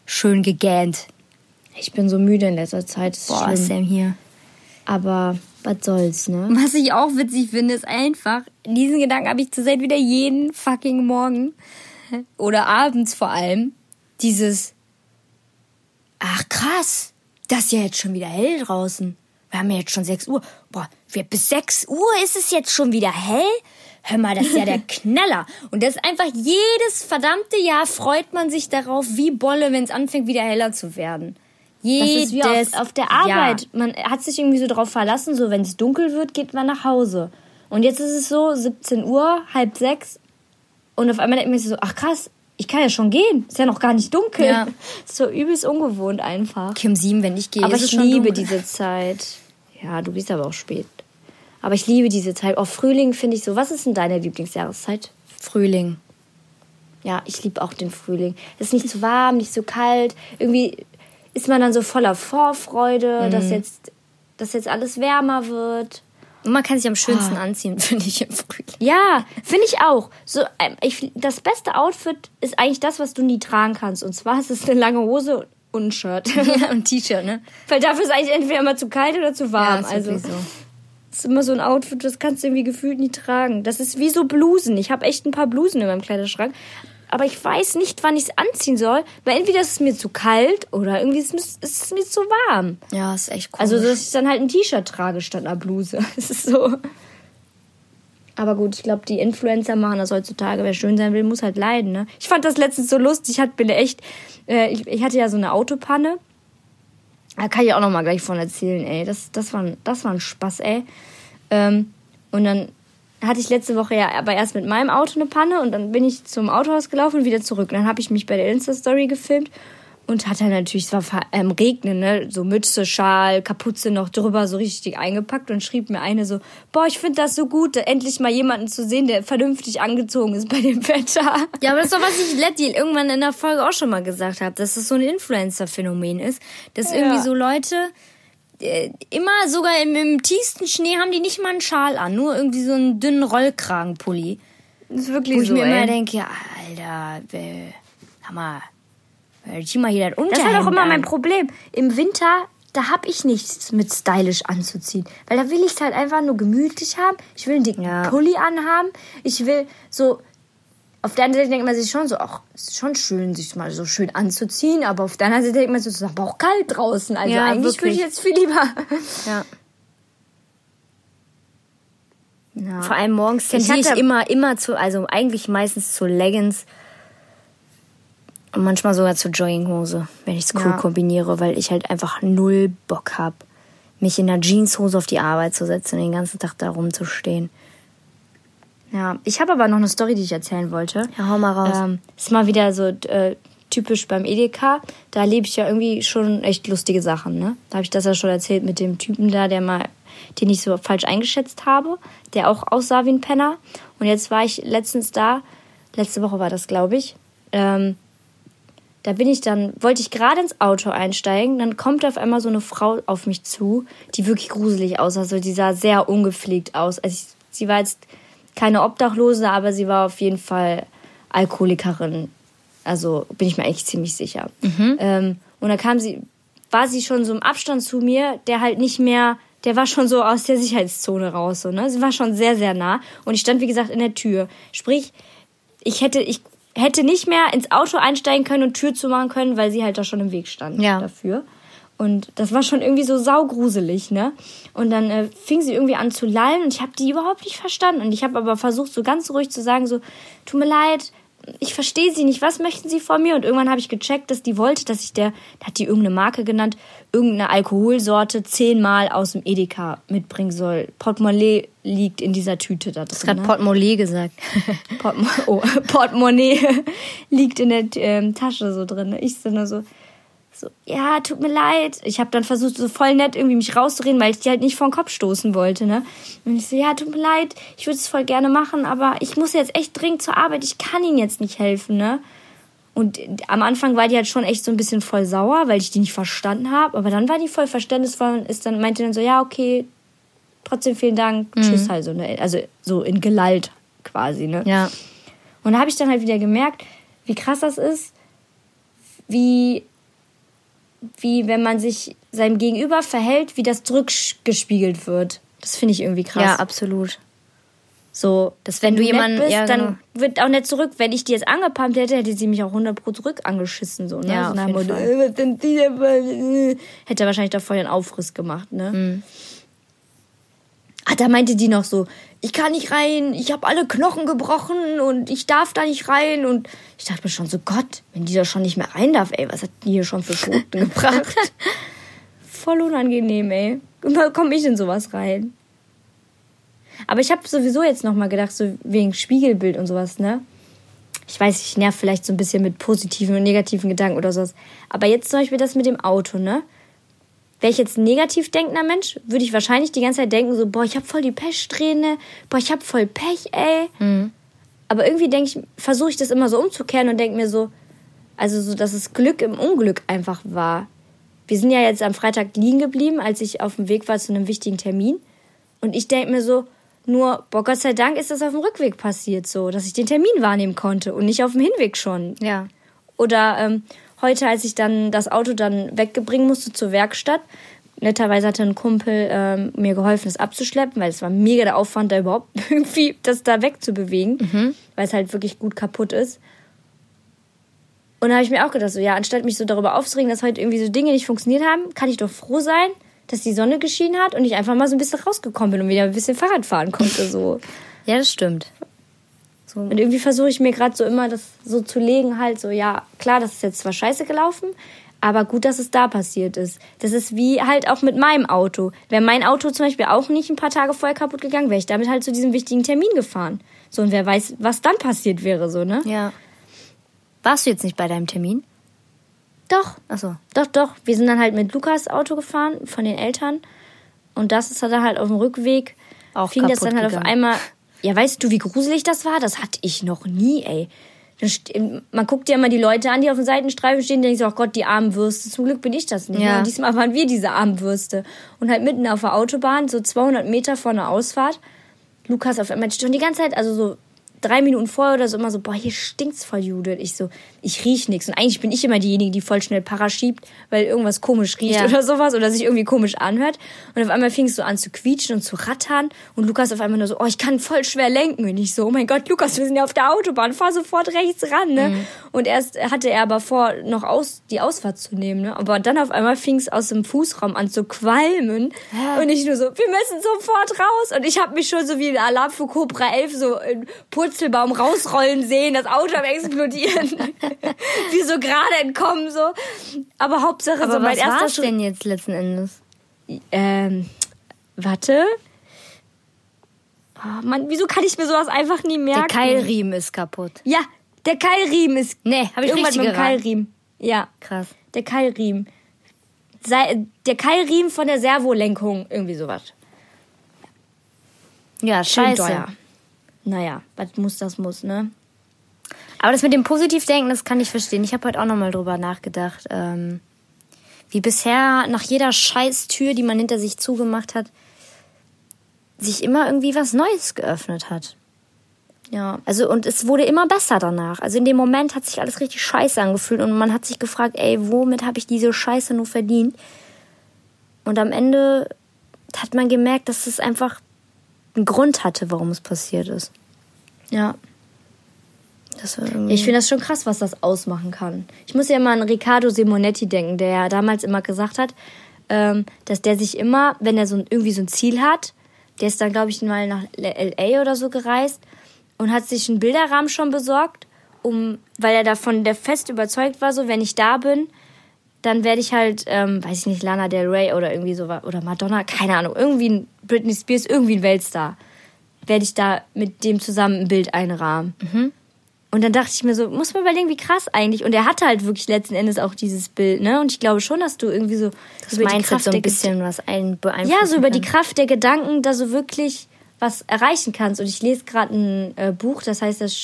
schön gegähnt. Ich bin so müde in letzter Zeit. Ist Boah, schlimm. Sam hier. Aber was soll's, ne? Was ich auch witzig finde, ist einfach, diesen Gedanken habe ich zurzeit wieder jeden fucking Morgen oder abends vor allem, dieses, ach krass, das ist ja jetzt schon wieder hell draußen. Wir haben ja jetzt schon 6 Uhr. Boah, wir, bis 6 Uhr ist es jetzt schon wieder hell? Hör mal, das ist ja der Knaller. Und das ist einfach jedes verdammte Jahr freut man sich darauf, wie Bolle, wenn es anfängt, wieder heller zu werden. Das Jedes ist wie auf, auf der Arbeit. Jahr. Man hat sich irgendwie so darauf verlassen, so wenn es dunkel wird, geht man nach Hause. Und jetzt ist es so 17 Uhr, halb sechs. Und auf einmal denkt man sich so, ach krass, ich kann ja schon gehen. Ist ja noch gar nicht dunkel. Ja. Ist so übelst ungewohnt einfach. Okay, um sieben, wenn ich gehe. Aber ich liebe dunkel. diese Zeit. Ja, du bist aber auch spät. Aber ich liebe diese Zeit. Auch Frühling finde ich so. Was ist denn deine Lieblingsjahreszeit? Frühling. Ja, ich liebe auch den Frühling. Es ist nicht zu warm, nicht zu kalt. Irgendwie ist man dann so voller Vorfreude, dass jetzt, dass jetzt alles wärmer wird. Und man kann sich am Ah. schönsten anziehen, finde ich, im Frühling. Ja, finde ich auch. So, ähm, ich, das beste Outfit ist eigentlich das, was du nie tragen kannst. Und zwar ist es eine lange Hose und ein Shirt. Ja, und T-Shirt, ne? Weil dafür ist eigentlich entweder immer zu kalt oder zu warm. ist also so. das ist immer so ein Outfit, das kannst du irgendwie gefühlt nie tragen. Das ist wie so Blusen. Ich habe echt ein paar Blusen in meinem Kleiderschrank. Aber ich weiß nicht, wann ich es anziehen soll, weil entweder ist es mir zu kalt oder irgendwie ist es, ist es mir zu warm. Ja, ist echt cool. Also, dass ich dann halt ein T-Shirt trage statt einer Bluse. Das ist so. Aber gut, ich glaube, die Influencer machen das heutzutage. Wer schön sein will, muss halt leiden, ne? Ich fand das letztens so lustig. Ich hatte, bin echt, äh, ich, ich hatte ja so eine Autopanne. Da kann ich auch noch mal gleich von erzählen, ey. Das, das, war, ein- das war ein Spaß, ey. Ähm, und dann hatte ich letzte Woche ja aber erst mit meinem Auto eine Panne und dann bin ich zum Autohaus gelaufen und wieder zurück. Und dann habe ich mich bei der Insta-Story gefilmt und hatte natürlich, es war ähm, Regnen, ne? so Mütze, Schal, Kapuze noch drüber, so richtig eingepackt und schrieb mir eine so, boah, ich finde das so gut, endlich mal jemanden zu sehen, der vernünftig angezogen ist bei dem Wetter. ja, aber das ist doch, was ich Letty irgendwann in der Folge auch schon mal gesagt habe, dass es so ein Influencer-Phänomen ist, dass irgendwie so Leute immer sogar im, im tiefsten Schnee haben die nicht mal einen Schal an, nur irgendwie so einen dünnen Rollkragenpulli. Das ist wirklich Wo ich so, mir immer ey. denke, ja, Alter, äh, Hammer, zieh mal hier das Das ist halt auch Unterhemd immer mein an. Problem. Im Winter, da hab ich nichts mit stylisch anzuziehen. Weil da will ich es halt einfach nur gemütlich haben. Ich will einen dicken Ja. Pulli anhaben. Ich will so. Auf der anderen Seite denkt man sich schon so, ach, es ist schon schön, sich mal so schön anzuziehen. Aber auf der anderen Seite denkt man sich so, es ist aber auch kalt draußen. Also Ja, eigentlich würde ich jetzt viel lieber. Ja. Ja. Vor allem morgens Ich tendiere ich hatte- immer, immer zu, also eigentlich meistens zu Leggings und manchmal sogar zur Jogginghose, wenn ich es cool Ja. kombiniere, weil ich halt einfach null Bock habe, mich in einer Jeanshose auf die Arbeit zu setzen und den ganzen Tag da rumzustehen. Ja, ich habe aber noch eine Story, die ich erzählen wollte. Ja, hau mal raus. Ähm, ist mal wieder so äh, typisch beim Edeka. Da erlebe ich ja irgendwie schon echt lustige Sachen. Ne? Da habe ich das ja schon erzählt mit dem Typen da, der mal, den ich so falsch eingeschätzt habe, der auch aussah wie ein Penner. Und jetzt war ich letztens da, letzte Woche war das, glaube ich. Ähm, da bin ich dann, wollte ich gerade ins Auto einsteigen, dann kommt auf einmal so eine Frau auf mich zu, die wirklich gruselig aussah. Also die sah sehr ungepflegt aus. Also ich, sie war jetzt keine Obdachlose, aber sie war auf jeden Fall Alkoholikerin. Also bin ich mir eigentlich ziemlich sicher. Ähm, und da kam sie, war sie schon so im Abstand zu mir, der halt nicht mehr, der war schon so aus der Sicherheitszone raus. So, ne? Sie war schon sehr, sehr nah. Und ich stand, wie gesagt, in der Tür. Sprich, ich hätte, ich hätte nicht mehr ins Auto einsteigen können und Tür zumachen können, weil sie halt da schon im Weg stand Ja. dafür. Und das war schon irgendwie so saugruselig, ne? Und dann äh, fing sie irgendwie an zu lallen und ich habe die überhaupt nicht verstanden. Und ich habe aber versucht, so ganz ruhig zu sagen, so, tut mir leid, ich verstehe sie nicht, was möchten sie von mir? Und irgendwann habe ich gecheckt, dass die wollte, dass ich der, da hat die irgendeine Marke genannt, irgendeine Alkoholsorte zehnmal aus dem Edeka mitbringen soll. Portemonnaie liegt in dieser Tüte da drin. Hast gerade ne? Portemonnaie gesagt. Portemo oh, Portemonnaie liegt in der ähm, Tasche so drin. Ich so nur so, so, ja, tut mir leid. Ich habe dann versucht, so voll nett irgendwie mich rauszureden, weil ich die halt nicht vor den Kopf stoßen wollte, ne? Und ich so, ja, tut mir leid, ich würde es voll gerne machen, aber ich muss jetzt echt dringend zur Arbeit, ich kann Ihnen jetzt nicht helfen, ne? Und am Anfang war die halt schon echt so ein bisschen voll sauer, weil ich die nicht verstanden habe. Aber dann war die voll verständnisvoll und ist dann, meinte dann so, ja, okay, trotzdem vielen Dank, tschüss halt so, ne? Also so in Gelalt quasi, ne? Ja. Und da habe ich dann halt wieder gemerkt, wie krass das ist, wie, wie wenn man sich seinem Gegenüber verhält, wie das zurückgespiegelt wird. Das finde ich irgendwie krass. Ja, absolut. so, dass wenn du nett jemanden- bist, ja, genau. dann wird auch nicht zurück. Wenn ich die jetzt angepumpt hätte, hätte sie mich auch 100 pro zurück angeschissen. So, ne? Ja, so auf jeden Fall. äh, was sind die denn Hätte wahrscheinlich davor einen Aufriss gemacht, ne? Mhm. Ah, da meinte die noch so, ich kann nicht rein, ich habe alle Knochen gebrochen und ich darf da nicht rein. Und ich dachte mir schon so, Gott, wenn die da schon nicht mehr rein darf, ey, was hat die hier schon für Schoten gebracht? Voll unangenehm, ey. Immer komme ich in sowas rein. Aber ich habe sowieso jetzt noch mal gedacht, so wegen Spiegelbild und sowas, ne? Ich weiß, ich nerv vielleicht so ein bisschen mit positiven und negativen Gedanken oder sowas. Aber jetzt zum Beispiel das mit dem Auto, ne? Wäre ich jetzt ein negativ denkender Mensch, würde ich wahrscheinlich die ganze Zeit denken, so, boah, ich habe voll die Pechsträhne, boah, ich habe voll Pech, ey. Aber irgendwie denke ich, versuche ich das immer so umzukehren und denke mir so, also so, dass es Glück im Unglück einfach war. Wir sind ja jetzt am Freitag liegen geblieben, als ich auf dem Weg war zu einem wichtigen Termin. Und ich denke mir so, nur, boah, Gott sei Dank ist das auf dem Rückweg passiert, so, dass ich den Termin wahrnehmen konnte und nicht auf dem Hinweg schon. Ja. Oder ähm, heute, als ich dann das Auto dann weggebringen musste zur Werkstatt, netterweise hatte ein Kumpel ähm, mir geholfen, es abzuschleppen, weil es war mega der Aufwand, da überhaupt irgendwie das da wegzubewegen, weil es halt wirklich gut kaputt ist. Und da habe ich mir auch gedacht, so ja, anstatt mich so darüber aufzuregen, dass heute irgendwie so Dinge nicht funktioniert haben, kann ich doch froh sein, dass die Sonne geschienen hat und ich einfach mal so ein bisschen rausgekommen bin und wieder ein bisschen Fahrrad fahren konnte. So. Ja, das stimmt. Und irgendwie versuche ich mir gerade so immer das so zu legen, halt so, ja, klar, das ist jetzt zwar scheiße gelaufen, aber gut, dass es da passiert ist. Das ist wie halt auch mit meinem Auto. Wäre mein Auto zum Beispiel auch nicht ein paar Tage vorher kaputt gegangen, wäre ich damit halt zu diesem wichtigen Termin gefahren. So, und wer weiß, was dann passiert wäre, so, ne? Ja. Warst du jetzt nicht bei deinem Termin? Doch, Achso. doch, doch. Wir sind dann halt mit Lukas Auto gefahren, von den Eltern. Und das ist dann halt auf dem Rückweg. Auch fing das dann halt auf gegangen. einmal. Ja, weißt du, wie gruselig das war? Das hatte ich noch nie, ey. Man guckt ja immer die Leute an, die auf den Seitenstreifen stehen, und denkt so, ach Gott, die armen Würste. Zum Glück bin ich das nicht. Ja. Und diesmal waren wir diese armen Würste. Und halt mitten auf der Autobahn, so 200 Meter vor einer Ausfahrt. Lukas auf einmal schon die ganze Zeit, also so drei Minuten vorher oder so immer so, boah, hier stinkt's voll, Judith. Ich so, ich riech nichts. Und eigentlich bin ich immer diejenige, die voll schnell Para schiebt, weil irgendwas komisch riecht Ja. oder sowas oder sich irgendwie komisch anhört. Und auf einmal fing es so an zu quietschen und zu rattern. Und Lukas auf einmal nur so, oh, ich kann voll schwer lenken. Und ich so, oh mein Gott, Lukas, wir sind ja auf der Autobahn, fahr sofort rechts ran, ne? Und erst hatte er aber vor, noch aus, die Ausfahrt zu nehmen, ne? Aber dann auf einmal fing es aus dem Fußraum an zu qualmen. Und ich nur so, wir müssen sofort raus. Und ich habe mich schon so wie ein Alarm für Cobra 11 so in Purzelbaum rausrollen sehen, das Auto am explodieren. wie so gerade entkommen, so. Aber Hauptsache Aber so mein was erster war's denn jetzt letzten Endes? Ähm, warte. Oh Mann, wieso kann ich mir sowas einfach nie merken? Der Keilriemen ist kaputt. Ja, der Keilriemen ist. Nee, hab ich irgendwas richtig mit dem. Keilriemen. Ja, Krass. der Keilriemen. Der Keilriemen von der Servolenkung, irgendwie sowas. Ja, Schön scheiße. teuer. Naja, was muss, das muss, ne? Aber das mit dem Positivdenken, das kann ich verstehen. Ich habe heute auch nochmal drüber nachgedacht. Ähm, wie bisher nach jeder Scheißtür, die man hinter sich zugemacht hat, sich immer irgendwie was Neues geöffnet hat. Ja. Also, und es wurde immer besser danach. Also in dem Moment hat sich alles richtig scheiße angefühlt und man hat sich gefragt, ey, womit habe ich diese Scheiße nur verdient? Und am Ende hat man gemerkt, dass es einfach einen Grund hatte, warum es passiert ist. Ja. Ich finde das schon krass, was das ausmachen kann. Ich muss ja immer an Riccardo Simonetti denken, der ja damals immer gesagt hat, ähm, dass der sich immer, wenn er so ein, irgendwie so ein Ziel hat, der ist dann, glaube ich, mal nach LA oder so gereist und hat sich einen Bilderrahmen schon besorgt, um, weil er davon der fest überzeugt war, so wenn ich da bin, dann werde ich halt, ähm, weiß ich nicht, Lana Del Rey oder irgendwie so oder Madonna, keine Ahnung, irgendwie ein Britney Spears, irgendwie ein Weltstar, werde ich da mit dem zusammen ein Bild einrahmen. Und dann dachte ich mir so, muss man überlegen, wie krass eigentlich. Und er hatte halt wirklich letzten Endes auch dieses Bild, ne? Und ich glaube schon, dass du irgendwie so das Mindset so ein bisschen was ein beeinflussen ja, so über die kann. Kraft der Gedanken da so wirklich was erreichen kannst. Und ich lese gerade ein äh, Buch, das heißt das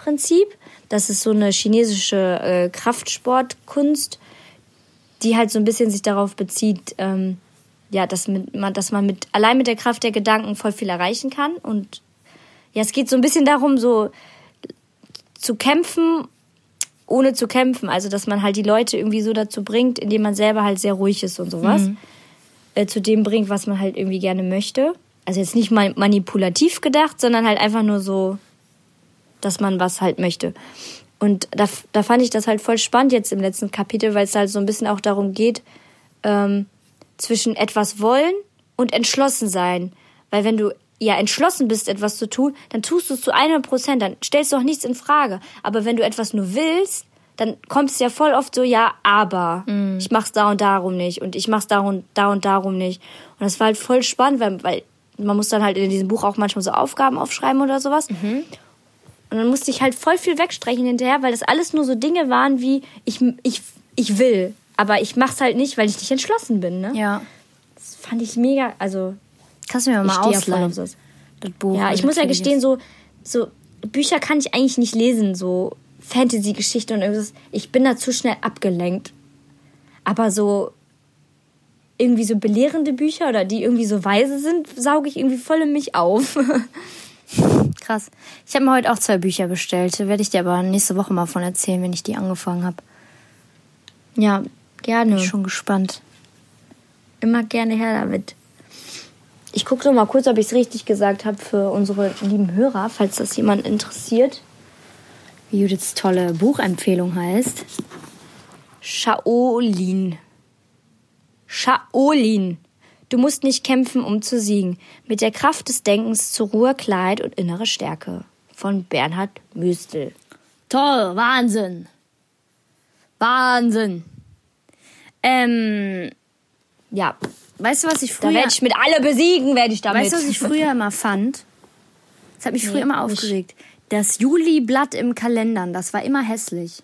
Shalomi-Prinzip. Das ist so eine chinesische äh, Kraftsportkunst, die halt so ein bisschen sich darauf bezieht, ähm, ja, dass, mit, man, dass man mit allein mit der Kraft der Gedanken voll viel erreichen kann. Und ja, es geht so ein bisschen darum, so zu kämpfen, ohne zu kämpfen. Also, dass man halt die Leute irgendwie so dazu bringt, indem man selber halt sehr ruhig ist und sowas. Äh, zu dem bringt, was man halt irgendwie gerne möchte. Also jetzt nicht mal manipulativ gedacht, sondern halt einfach nur so, dass man was halt möchte. Und da, da fand ich das halt voll spannend jetzt im letzten Kapitel, weil es halt so ein bisschen auch darum geht, ähm, zwischen etwas wollen und entschlossen sein. Weil wenn du ja entschlossen bist, etwas zu tun, dann tust du es zu 100 Prozent, dann stellst du auch nichts in Frage. Aber wenn du etwas nur willst, dann kommt es ja voll oft so, ja, aber ich mach's da und darum nicht und ich mach's da und da und darum nicht. Und das war halt voll spannend, weil, weil man muss dann halt in diesem Buch auch manchmal so Aufgaben aufschreiben oder sowas. Und dann musste ich halt voll viel wegstreichen hinterher, weil das alles nur so Dinge waren wie, ich, ich, ich will, aber ich mach's halt nicht, weil ich nicht entschlossen bin. Ne? Ja. Das fand ich mega, also Kannst du mir mal ausleihen? auf das Buch. Ja, ich muss ja gestehen, so, so Bücher kann ich eigentlich nicht lesen, so Fantasy-Geschichte und irgendwas. Ich bin da zu schnell abgelenkt. Aber so irgendwie so belehrende Bücher oder die irgendwie so weise sind, sauge ich irgendwie voll in mich auf. Krass. Ich habe mir heute auch zwei Bücher bestellt. Werde ich dir aber nächste Woche mal von erzählen, wenn ich die angefangen habe. ja, gerne. Bin schon gespannt. Immer gerne her damit. Ich gucke noch mal kurz, ob ich es richtig gesagt habe für unsere lieben Hörer, falls das jemand interessiert. Wie Judiths tolle Buchempfehlung heißt. Shaolin. Shaolin. Du musst nicht kämpfen, um zu siegen. Mit der Kraft des Denkens zur Ruhe, Klarheit und innere Stärke. Von Bernhard Müstel. Toll, Wahnsinn. Wahnsinn. Ähm, Ja, weißt du, was ich da früher... werde ich mit alle besiegen, werde ich damit. weißt du, was ich früher immer fand? Das hat mich früher Nee, immer nicht. aufgeregt. Das Juliblatt im Kalendern, das war immer hässlich.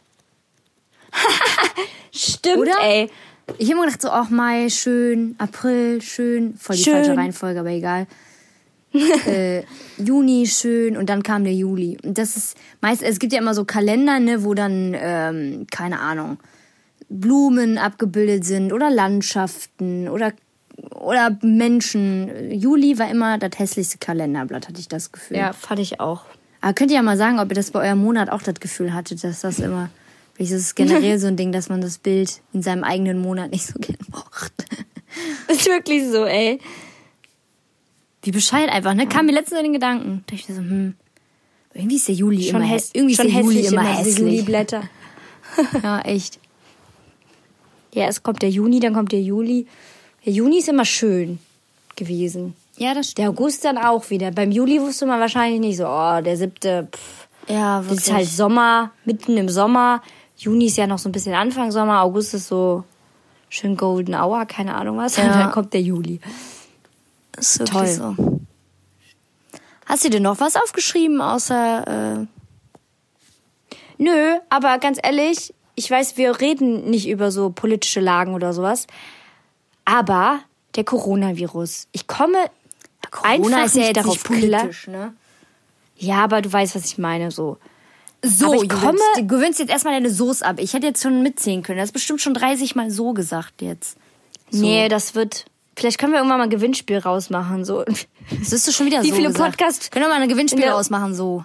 Stimmt, Oder? ey. Ich habe immer gedacht so, ach Mai, schön, April, schön, voll die Schön. falsche Reihenfolge, aber egal. äh, Juni schön und dann kam der Juli. Und das ist meist, es gibt ja immer so Kalender, ne, wo dann, ähm, keine Ahnung, Blumen abgebildet sind oder Landschaften oder oder Menschen. Juli war immer das hässlichste Kalenderblatt, hatte ich das Gefühl. Ja, fand ich auch. Aber könnt ihr ja mal sagen, ob ihr das bei eurem Monat auch das Gefühl hattet, dass das immer. Vielleicht ist es generell so ein Ding, dass man das Bild in seinem eigenen Monat nicht so gern mochte. Ist wirklich so, ey. Wie bescheid einfach, ne? Kam mir letztens in den Gedanken. Da ich mir so, hm, irgendwie ist der Juli Schon, immer häss Irgendwie schon ist der Juli hässlich immer immer hässlich. Juliblätter. Ja, echt. Ja, es kommt der Juni, dann kommt der Juli. Der Juni ist immer schön gewesen. Ja, das Der August dann auch wieder. Beim Juli wusste man wahrscheinlich nicht so, oh, der siebte, pff. Ja, Das wirklich. ist halt Sommer, mitten im Sommer. Juni ist ja noch so ein bisschen Anfang Sommer, August ist so schön Golden Hour, keine Ahnung was. Ja. Und dann kommt der Juli. ist toll. so. Hast du dir noch was aufgeschrieben, außer äh, Nö, aber ganz ehrlich, ich weiß, wir reden nicht über so politische Lagen oder sowas. Aber der Coronavirus. Ich komme Corona einfach ist ja nicht jetzt darauf klar. politisch, ne? Ja, aber du weißt, was ich meine, so. So, Aber ich komme- Du gewöhnst jetzt erstmal deine Soße ab. Ich hätte jetzt schon mitzählen können. Das ist bestimmt schon 30 Mal so gesagt jetzt. So. Nee, das wird. Vielleicht können wir irgendwann mal ein Gewinnspiel rausmachen. So. Das ist schon wieder Wie so viele gesagt. Podcast- Können wir mal ein Gewinnspiel rausmachen, so.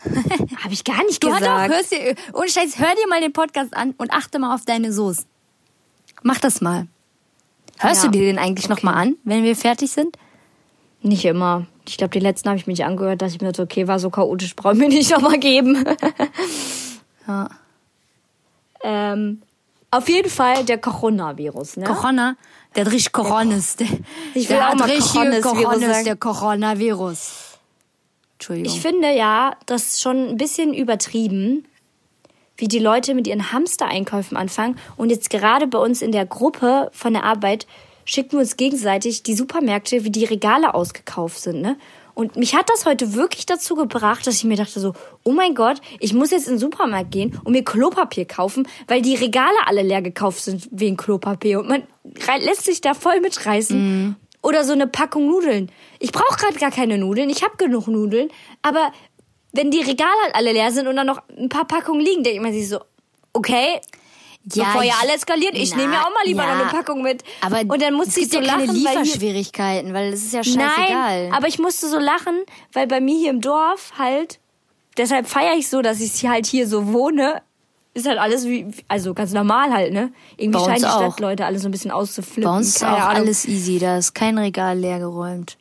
Habe ich gar nicht Du gesagt. doch, hörst dir, ohne Scheiß, hör dir mal den Podcast an und achte mal auf deine Soße. Mach das mal. Hörst Ja. du dir den eigentlich noch mal an, wenn wir fertig sind? Nicht immer. Ich glaube, die letzten habe ich mir nicht angehört, dass ich mir so, okay, war so chaotisch, brauche ich mir nicht nochmal geben. Ja. ähm, auf jeden Fall der Coronavirus, ne? Corona, der hat richtig Coronis. Der, Ich will der auch mal Coronis, sagen. der Coronavirus. Entschuldigung. Ich finde ja, das ist schon ein bisschen übertrieben, wie die Leute mit ihren Hamster-Einkäufen anfangen. Und jetzt gerade bei uns in der Gruppe von der Arbeit schicken wir uns gegenseitig die Supermärkte, wie die Regale ausgekauft sind, ne? Und mich hat das heute wirklich dazu gebracht, dass ich mir dachte so, oh mein Gott, ich muss jetzt in den Supermarkt gehen und mir Klopapier kaufen, weil die Regale alle leer gekauft sind wegen Klopapier. Und man lässt sich da voll mitreißen. Oder so eine Packung Nudeln. Ich brauche gerade gar keine Nudeln, ich habe genug Nudeln, aber wenn die Regale halt alle leer sind und dann noch ein paar Packungen liegen, denkt man sich so, okay, bevor ja alle eskaliert, ich Na, nehme mir auch mal lieber ja. noch eine Packung mit. Aber und dann muss es ich so ja keine lachen, weil hier, Lieferschwierigkeiten, weil es ist ja scheißegal. Nein, aber ich musste so lachen, weil bei mir hier im Dorf halt, deshalb feiere ich so, dass ich halt hier so wohne, ist halt alles wie, also ganz normal halt, ne? Irgendwie scheinen die auch. Stadtleute alle so ein bisschen auszuflippen. Bei uns ist Keine auch Ahnung, alles easy, da ist kein Regal leer geräumt.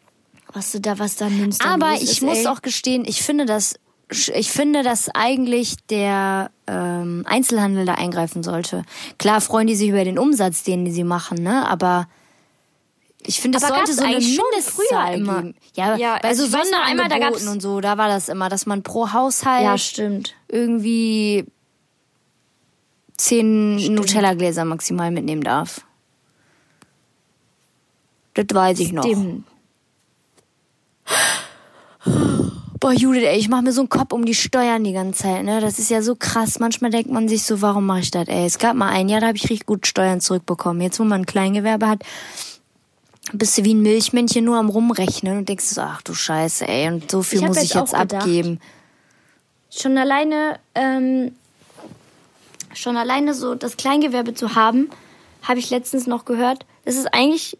was du da was da nimmst. Aber ich ist, muss ey. auch gestehen, ich finde, dass ich finde, dass eigentlich der ähm, Einzelhandel da eingreifen sollte. Klar freuen die sich über den Umsatz, den sie machen, ne? Aber ich finde, es sollte so eine Mindestzahl früher immer? geben. Ja, Ja, bei also so einmal, da Sonderangeboten gab's- und so, da war das immer, dass man pro Haushalt Ja, stimmt. irgendwie zehn Nutella-Gläser maximal mitnehmen darf. Das weiß ich noch. Boah, Judith, ey, ich mach mir so einen Kopf um die Steuern die ganze Zeit, ne? Das ist ja so krass. Manchmal denkt man sich so, warum mache ich das, ey? Es gab mal ein Jahr, da habe ich richtig gut Steuern zurückbekommen. Jetzt, wo man ein Kleingewerbe hat, bist du wie ein Milchmännchen nur am rumrechnen und denkst so, ach du Scheiße, ey, und so viel Ich muss ich jetzt gedacht, abgeben. schon alleine, ähm, schon alleine so das Kleingewerbe zu haben, habe ich letztens noch gehört. Es ist eigentlich,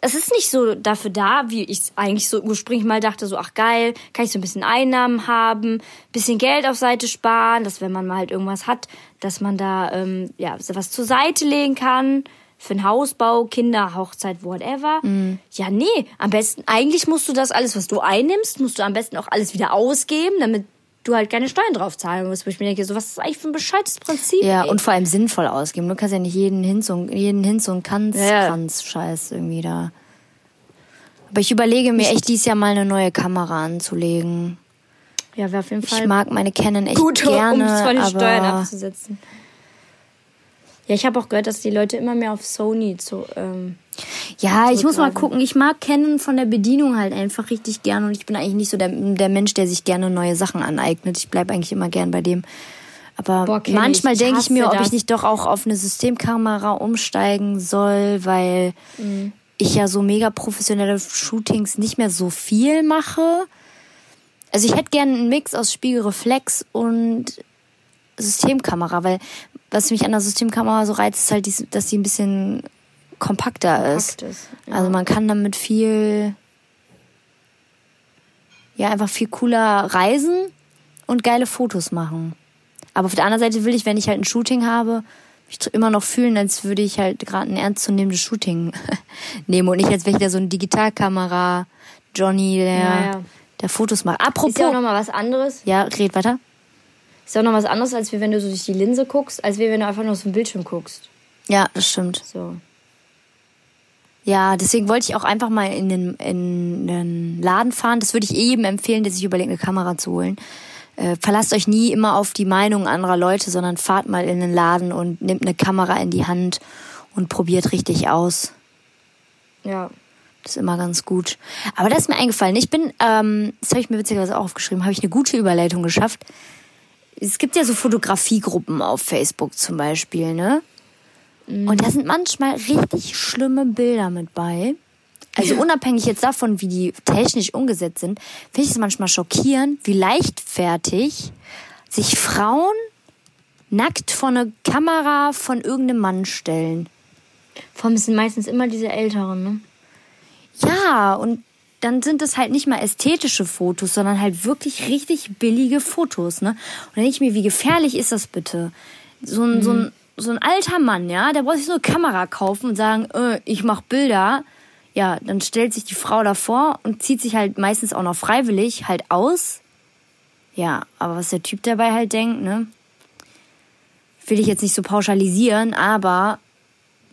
es ist nicht so dafür da, wie ich eigentlich so ursprünglich mal dachte, so ach geil, kann ich so ein bisschen Einnahmen haben, bisschen Geld auf Seite sparen, dass wenn man mal halt irgendwas hat, dass man da ähm, ja was zur Seite legen kann. Für einen Hausbau, Kinder, Hochzeit, whatever. Ja, nee. Am besten, eigentlich musst du das alles, was du einnimmst, musst du am besten auch alles wieder ausgeben, damit du halt keine Steuern drauf zahlen musst. Wo ich mir denke, so was ist eigentlich für ein bescheuertes Prinzip? Ja, ey? und vor allem sinnvoll ausgeben. Du kannst ja nicht jeden Hinz und, jeden Hinz und Kanz, Ja. Kranz Scheiß irgendwie da. Aber ich überlege mir echt dieses Jahr mal eine neue Kamera anzulegen. ja, wäre auf jeden Fall Ich mag meine Canon echt gut, gerne, um den aber Steuern abzusetzen. Ja, ich habe auch gehört, dass die Leute immer mehr auf Sony zu. Ähm, Ja, ich muss mal gucken. Ich mag Canon von der Bedienung halt einfach richtig gern und ich bin eigentlich nicht so der, der Mensch, der sich gerne neue Sachen aneignet. Ich bleib eigentlich immer gern bei dem. Aber Boah, manchmal ich. Ich denke ich mir, ob ich das. nicht doch auch auf eine Systemkamera umsteigen soll, weil Mhm. ich ja so mega professionelle Shootings nicht mehr so viel mache. Also ich hätte gerne einen Mix aus Spiegelreflex und Systemkamera, weil was mich an der Systemkamera so reizt, ist halt, dass die ein bisschen kompakter ist. Ist, ja. Also man kann damit viel, ja, einfach viel cooler reisen und geile Fotos machen. Aber auf der anderen Seite will ich, wenn ich halt ein Shooting habe, mich immer noch fühlen, als würde ich halt gerade ein ernstzunehmendes Shooting nehmen und nicht als wäre ich da so eine Digitalkamera, Johnny, der, Ja, der Fotos macht. Ist Apropos, ja auch nochmal was anderes. ja, red weiter. Ist ja auch noch was anderes, als wie wenn du so durch die Linse guckst, als wie wenn du einfach nur auf den Bildschirm guckst. Ja, das stimmt. So. Ja, deswegen wollte ich auch einfach mal in den, in den Laden fahren. Das würde ich eh jedem empfehlen, der sich überlegt, eine Kamera zu holen. Äh, verlasst euch nie immer auf die Meinung anderer Leute, sondern fahrt mal in den Laden und nehmt eine Kamera in die Hand und probiert richtig aus. Ja. Das ist immer ganz gut. Aber das ist mir eingefallen. Ich bin, ähm, das habe ich mir witzigerweise auch aufgeschrieben, habe ich eine gute Überleitung geschafft. Es gibt ja so Fotografiegruppen auf Facebook zum Beispiel, ne? Und da sind manchmal richtig schlimme Bilder mit bei. Also unabhängig jetzt davon, wie die technisch umgesetzt sind, finde ich es manchmal schockierend, wie leichtfertig sich Frauen nackt vor eine Kamera von irgendeinem Mann stellen. Vor allem es sind meistens immer diese Älteren, ne? Ja, und dann sind es halt nicht mal ästhetische Fotos, sondern halt wirklich richtig billige Fotos, ne? Und dann denke ich mir, wie gefährlich ist das bitte? So ein, so ein, so ein alter Mann, ja, der braucht sich so eine Kamera kaufen und sagen, äh, ich mach Bilder. Ja, dann stellt sich die Frau davor und zieht sich halt meistens auch noch freiwillig halt aus. Ja, aber was der Typ dabei halt denkt, ne? Will ich jetzt nicht so pauschalisieren, aber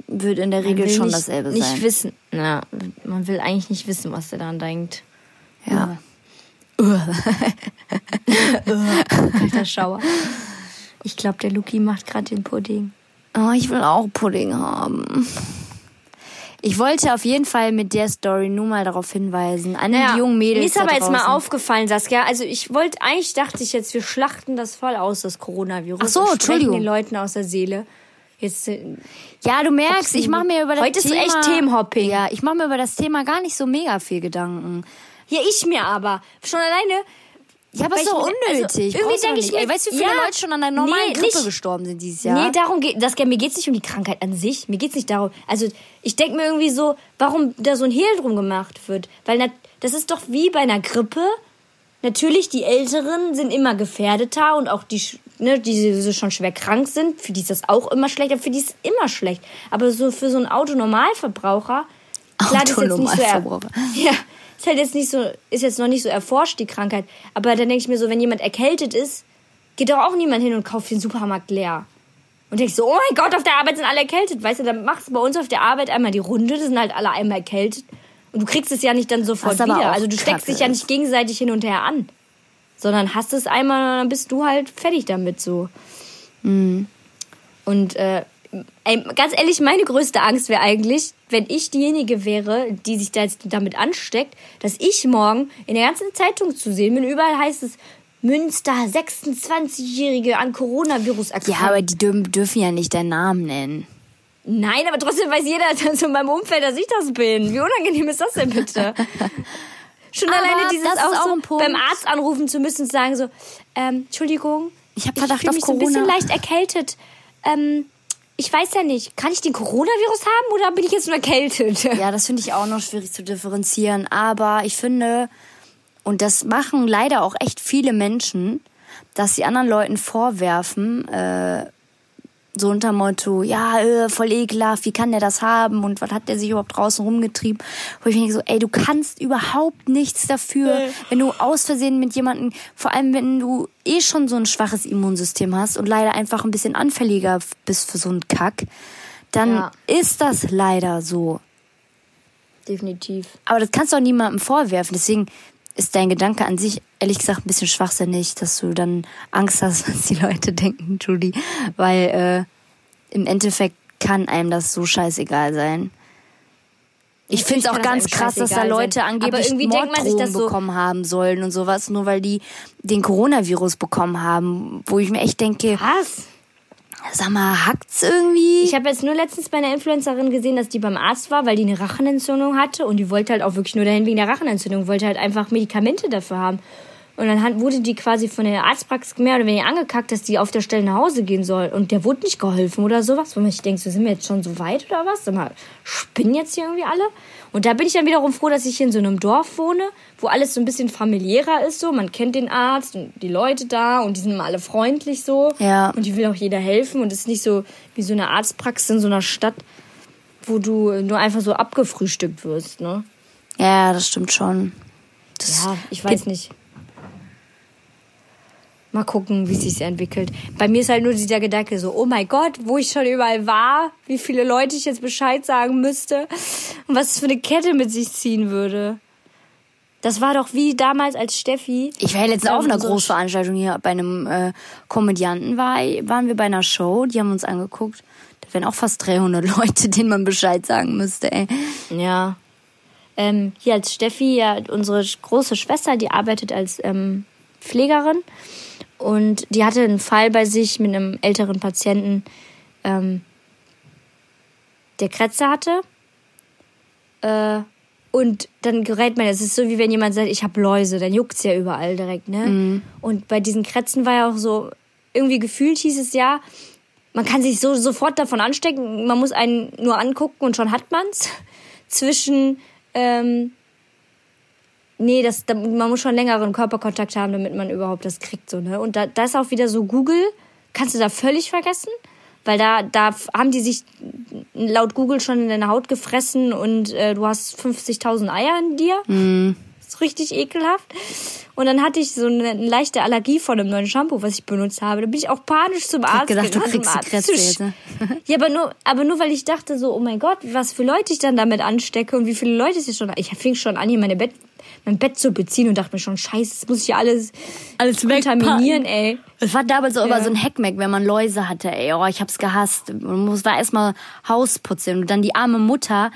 wird in der Regel schon nicht, dasselbe nicht sein. wissen. Na, man will eigentlich nicht wissen, was der dann denkt. Ja. Kalter Schauer. Ich glaube, der Luki macht gerade den Pudding. Oh, ich will auch Pudding haben. Ich wollte auf jeden Fall mit der Story nur mal darauf hinweisen. An die jungen Mädels. Mir ist aber jetzt mal aufgefallen, Saskia. Also ich wollte, eigentlich dachte ich jetzt, wir schlachten das voll aus, das Coronavirus. Ach so, und Entschuldigung. den Leuten aus der Seele. Jetzt, äh, Ja, du merkst, ich mache mir über das Heute ist Thema. echt Themenhopping. Ja, ich mache mir über das Thema gar nicht so mega viel Gedanken. ja, ich mir aber. Schon alleine. Ja, aber ist doch also, unnötig. irgendwie Brauchst du denk doch ich mir- weißt du, wie viele ja, Leute schon an der normalen nee, Grippe nicht- gestorben sind dieses Jahr? Nee, darum geht das. Mir geht's nicht um die Krankheit an sich. Mir geht's nicht darum. Also ich denke mir irgendwie so, warum da so ein Hehl drum gemacht wird. Weil na, das ist doch wie bei einer Grippe. Natürlich, die Älteren sind immer gefährdeter und auch die, ne, die so schon schwer krank sind, für die ist das auch immer schlecht, aber für die ist es immer schlecht. Aber so für so einen Autonormalverbraucher, klar, das ist jetzt nicht so ja, ist halt jetzt nicht so, ist jetzt noch nicht so erforscht, die Krankheit. Aber dann denke ich mir so, wenn jemand erkältet ist, geht doch auch niemand hin und kauft den Supermarkt leer. Und denkst so, oh mein Gott, auf der Arbeit sind alle erkältet. Weißt du, dann machst du bei uns auf der Arbeit einmal die Runde, das sind halt alle einmal erkältet. Und du kriegst es ja nicht dann sofort wieder. Also du steckst dich ja nicht gegenseitig hin und her an. Sondern hast es einmal und dann bist du halt fertig damit so. Mhm. Und äh, ey, ganz ehrlich, meine größte Angst wäre eigentlich, wenn ich diejenige wäre, die sich da jetzt damit ansteckt, dass ich morgen in der ganzen Zeitung zu sehen bin. Überall heißt es, Münster, 26-Jährige an Coronavirus erkrankt. Ja, aber die dürfen, ja nicht deinen Namen nennen. Nein, aber trotzdem weiß jeder so in meinem Umfeld, dass ich das bin. Wie unangenehm ist das denn bitte? Schon Aber alleine dieses auch auch so Punkt. beim Arzt anrufen zu müssen und sagen so, ähm, Entschuldigung, Ich hab Verdacht fühl auf mich so ein bisschen Corona. leicht erkältet. Ähm, ich weiß ja nicht, kann ich den Coronavirus haben oder bin ich jetzt nur erkältet? Ja, das finde ich auch noch schwierig zu differenzieren. Aber ich finde, und das machen leider auch echt viele Menschen, dass sie anderen Leuten vorwerfen, äh, so unter Motto, ja, äh, voll ekelhaft, wie kann der das haben und was hat der sich überhaupt draußen rumgetrieben? Wo ich mir denke so, ey, du kannst überhaupt nichts dafür, Nee. wenn du aus Versehen mit jemandem, vor allem wenn du eh schon so ein schwaches Immunsystem hast und leider einfach ein bisschen anfälliger bist für so einen Kack, dann Ja. ist das leider so. Definitiv. Aber das kannst du auch niemandem vorwerfen. Deswegen ist dein Gedanke an sich, ehrlich gesagt, ein bisschen schwachsinnig, dass du dann Angst hast, was die Leute denken, Judy. Weil äh, im Endeffekt kann einem das so scheißegal sein. Ich finde es auch ganz krass, dass da Leute. Aber angeblich sich Morddrohungen das so- bekommen haben sollen und sowas, nur weil die den Coronavirus bekommen haben. Wo ich mir echt denke, Was? Sag mal, hackt's irgendwie? Ich habe jetzt nur letztens bei einer Influencerin gesehen, dass die beim Arzt war, weil die eine Rachenentzündung hatte und die wollte halt auch wirklich nur dahin wegen der Rachenentzündung, wollte halt einfach Medikamente dafür haben. Und dann wurde die quasi von der Arztpraxis mehr oder weniger angekackt, dass die auf der Stelle nach Hause gehen soll. Und der wurde nicht geholfen oder sowas. Wo man sich denkt, so sind wir jetzt schon so weit oder was? Sag mal, spinnen jetzt hier irgendwie alle? Und da bin ich dann wiederum froh, dass ich hier in so einem Dorf wohne, wo alles so ein bisschen familiärer ist. So, man kennt den Arzt und die Leute da und die sind immer alle freundlich so. Ja. Und die will auch jeder helfen. Und es ist nicht so wie so eine Arztpraxis in so einer Stadt, wo du nur einfach so abgefrühstückt wirst, ne? Ja, das stimmt schon. Das Ja, ich weiß nicht. Mal gucken, wie es sich entwickelt. Bei mir ist halt nur dieser Gedanke so, oh mein Gott, wo ich schon überall war, wie viele Leute ich jetzt Bescheid sagen müsste und was es für eine Kette mit sich ziehen würde. Das war doch wie damals als Steffi. Ich war ja letztens auf einer so- Großveranstaltung hier bei einem äh, Komödianten, war, waren wir bei einer Show, die haben uns angeguckt. Da wären auch fast 300 Leute, denen man Bescheid sagen müsste, ey. Ja. Ähm, hier als Steffi, ja, unsere große Schwester, die arbeitet als ähm, Pflegerin und die hatte einen Fall bei sich mit einem älteren Patienten, ähm, der Krätze hatte. Äh, und dann gerät man, es ist so wie wenn jemand sagt, ich habe Läuse, dann juckt's ja überall direkt, ne? Und bei diesen Krätzen war ja auch so, irgendwie gefühlt hieß es ja, man kann sich so sofort davon anstecken, man muss einen nur angucken und schon hat man's. Zwischen, ähm, nee, das, da, man muss schon längeren Körperkontakt haben, damit man überhaupt das kriegt, so, ne? Und da, da ist auch wieder so Google, kannst du da völlig vergessen, weil da, da haben die sich laut Google schon in deine Haut gefressen und äh, du hast 50.000 Eier in dir. Das ist richtig ekelhaft. Und dann hatte ich so eine leichte Allergie von einem neuen Shampoo, was ich benutzt habe. Da bin ich auch panisch zum Arzt gedacht, du gegangen, kriegst die Krätze jetzt, ja, aber nur, aber nur weil ich dachte so, oh mein Gott, was für Leute ich dann damit anstecke und wie viele Leute es hier schon. Ich fing schon an, hier meine Bett, mein Bett zu beziehen und dachte mir schon, scheiße, das muss ich ja alles, alles kontaminieren, ey. Es war damals auch immer Ja. so ein Heckmeck, wenn man Läuse hatte, ey. Oh, ich hab's gehasst. Man muss da erstmal Haus putzen. Und dann die arme Mutter,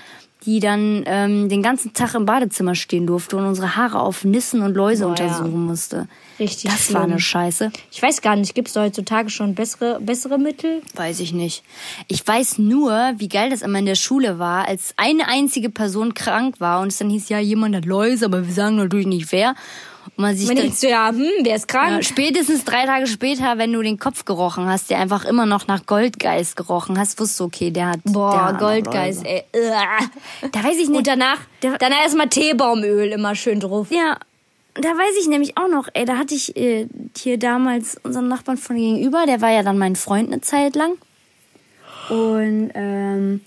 die dann ähm, den ganzen Tag im Badezimmer stehen durfte und unsere Haare auf Nissen und Läuse Boah, untersuchen musste. Richtig Das war schlimm. eine Scheiße. Ich weiß gar nicht, gibt es heutzutage schon bessere, bessere Mittel? Weiß ich nicht. Ich weiß nur, wie geil das immer in der Schule war, als eine einzige Person krank war und es dann hieß, ja, jemand hat Läuse, aber wir sagen natürlich nicht wer. Und man sich Man dann, denkt so, ja, hm, wer ist krank? ja, spätestens drei Tage später, wenn du den Kopf gerochen hast, der einfach immer noch nach Goldgeist gerochen hast, wusstest du, okay, der hat der Boah, noch Goldgeist, ey. Da weiß ich Und nicht. danach, danach erstmal Teebaumöl immer schön drauf. Ja, da weiß ich nämlich auch noch, ey, da hatte ich äh, hier damals unseren Nachbarn von gegenüber, der war ja dann mein Freund eine Zeit lang. Und ähm,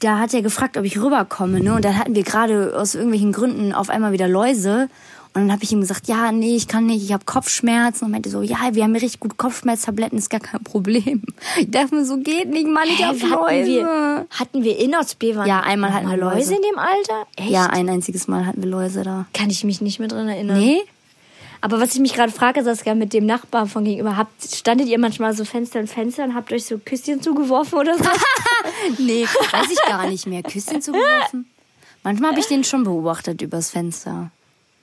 da hat er gefragt, ob ich rüberkomme, ne? Und dann hatten wir gerade aus irgendwelchen Gründen auf einmal wieder Läuse. Und dann habe ich ihm gesagt, ja, nee, ich kann nicht, ich habe Kopfschmerzen. Und meinte so, ja, wir haben richtig gut Kopfschmerztabletten, ist gar kein Problem. Ich dachte mir so, geht nicht, Mann, ich hab hatten Läuse. wir, hatten wir in Ostbevern Ja, einmal hatten wir Läuse Läuse. in dem Alter? Echt? Ja, ein einziges Mal hatten wir Läuse da. Kann ich mich nicht mehr dran erinnern. Nee? Aber was ich mich gerade frage, Saskia, mit dem Nachbarn von gegenüber, habt, standet ihr manchmal so Fenster in Fenster und habt euch so Küsschen zugeworfen oder so? Nee, weiß ich gar nicht mehr. Küsschen zugeworfen? Manchmal habe ich den schon beobachtet übers Fenster.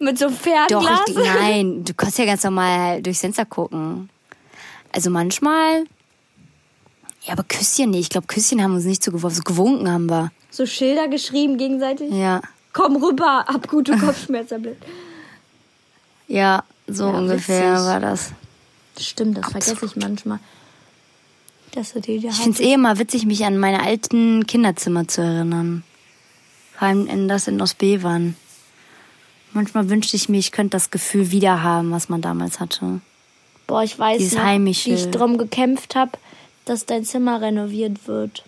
Mit so einem Doch, Fernglas? ich, nein, du kannst ja ganz normal durchs Fenster gucken. Also manchmal. Ja, aber Küsschen, nee, ich glaube, Küsschen haben uns nicht zugeworfen. So gewunken haben wir. So Schilder geschrieben gegenseitig. Ja. Komm rüber, hab gute Kopfschmerztabletten. Ja, so Ja, ungefähr witzig. war das. Stimmt, das vergesse ich manchmal. Dass du die Ich finde es eh immer witzig, mich an meine alten Kinderzimmer zu erinnern. Vor allem in das in Ostbevern. Manchmal wünschte ich mir, ich könnte das Gefühl wieder haben, was man damals hatte. Boah, ich weiß Dieses noch, Heimische. wie ich drum gekämpft habe, dass dein Zimmer renoviert wird.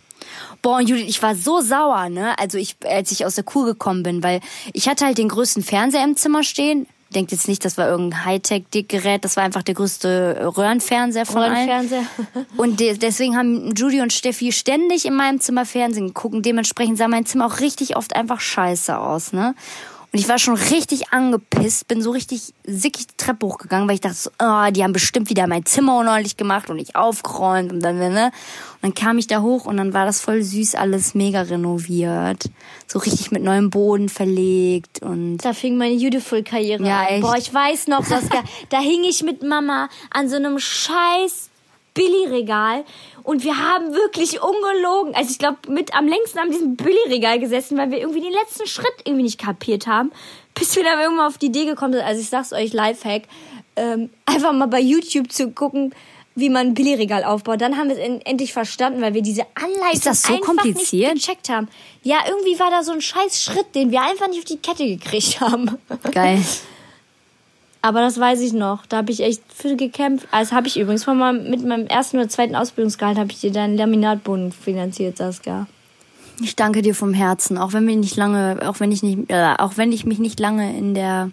Boah, und Judith, ich war so sauer, ne? Also ich, als ich aus der Kur gekommen bin, weil ich hatte halt den größten Fernseher im Zimmer stehen. Denkt jetzt nicht, das war irgendein Hightech-Dickgerät, das war einfach der größte Röhrenfernseher von allen. Röhrenfernseher. Und de deswegen haben Judy und Steffi ständig in meinem Zimmer Fernsehen geguckt. Dementsprechend sah mein Zimmer auch richtig oft einfach scheiße aus, ne? Und ich war schon richtig angepisst, bin so richtig sickig die Treppe hochgegangen, weil ich dachte, so, oh, die haben bestimmt wieder mein Zimmer unordentlich gemacht und nicht aufgeräumt und dann, ne? Und dann kam ich da hoch und dann war das voll süß, alles mega renoviert. So richtig mit neuem Boden verlegt und Da fing meine Beautiful-Karriere Ja, an. echt. Boah, ich weiß noch, Saskia, da hing ich mit Mama an so einem scheiß Billy-Regal und wir haben wirklich ungelogen, also ich glaube, mit am längsten an diesem Billy-Regal gesessen, weil wir irgendwie den letzten Schritt irgendwie nicht kapiert haben, bis wir dann irgendwann auf die Idee gekommen sind, also ich sag's euch, Lifehack, ähm, einfach mal bei YouTube zu gucken, wie man ein Billigregal aufbaut. Dann haben wir es endlich verstanden, weil wir diese Anleitung Ist das so einfach kompliziert? nicht gecheckt haben. Ja, irgendwie war da so ein scheiß Schritt, den wir einfach nicht auf die Kette gekriegt haben. Geil. Aber das weiß ich noch. Da habe ich echt für gekämpft. Also habe ich übrigens von meinem, mit meinem ersten oder zweiten Ausbildungsgehalt habe ich dir deinen Laminatboden finanziert, Saskia. Ich danke dir vom Herzen, auch wenn wir nicht lange, auch wenn ich nicht, äh, auch wenn ich mich nicht lange in der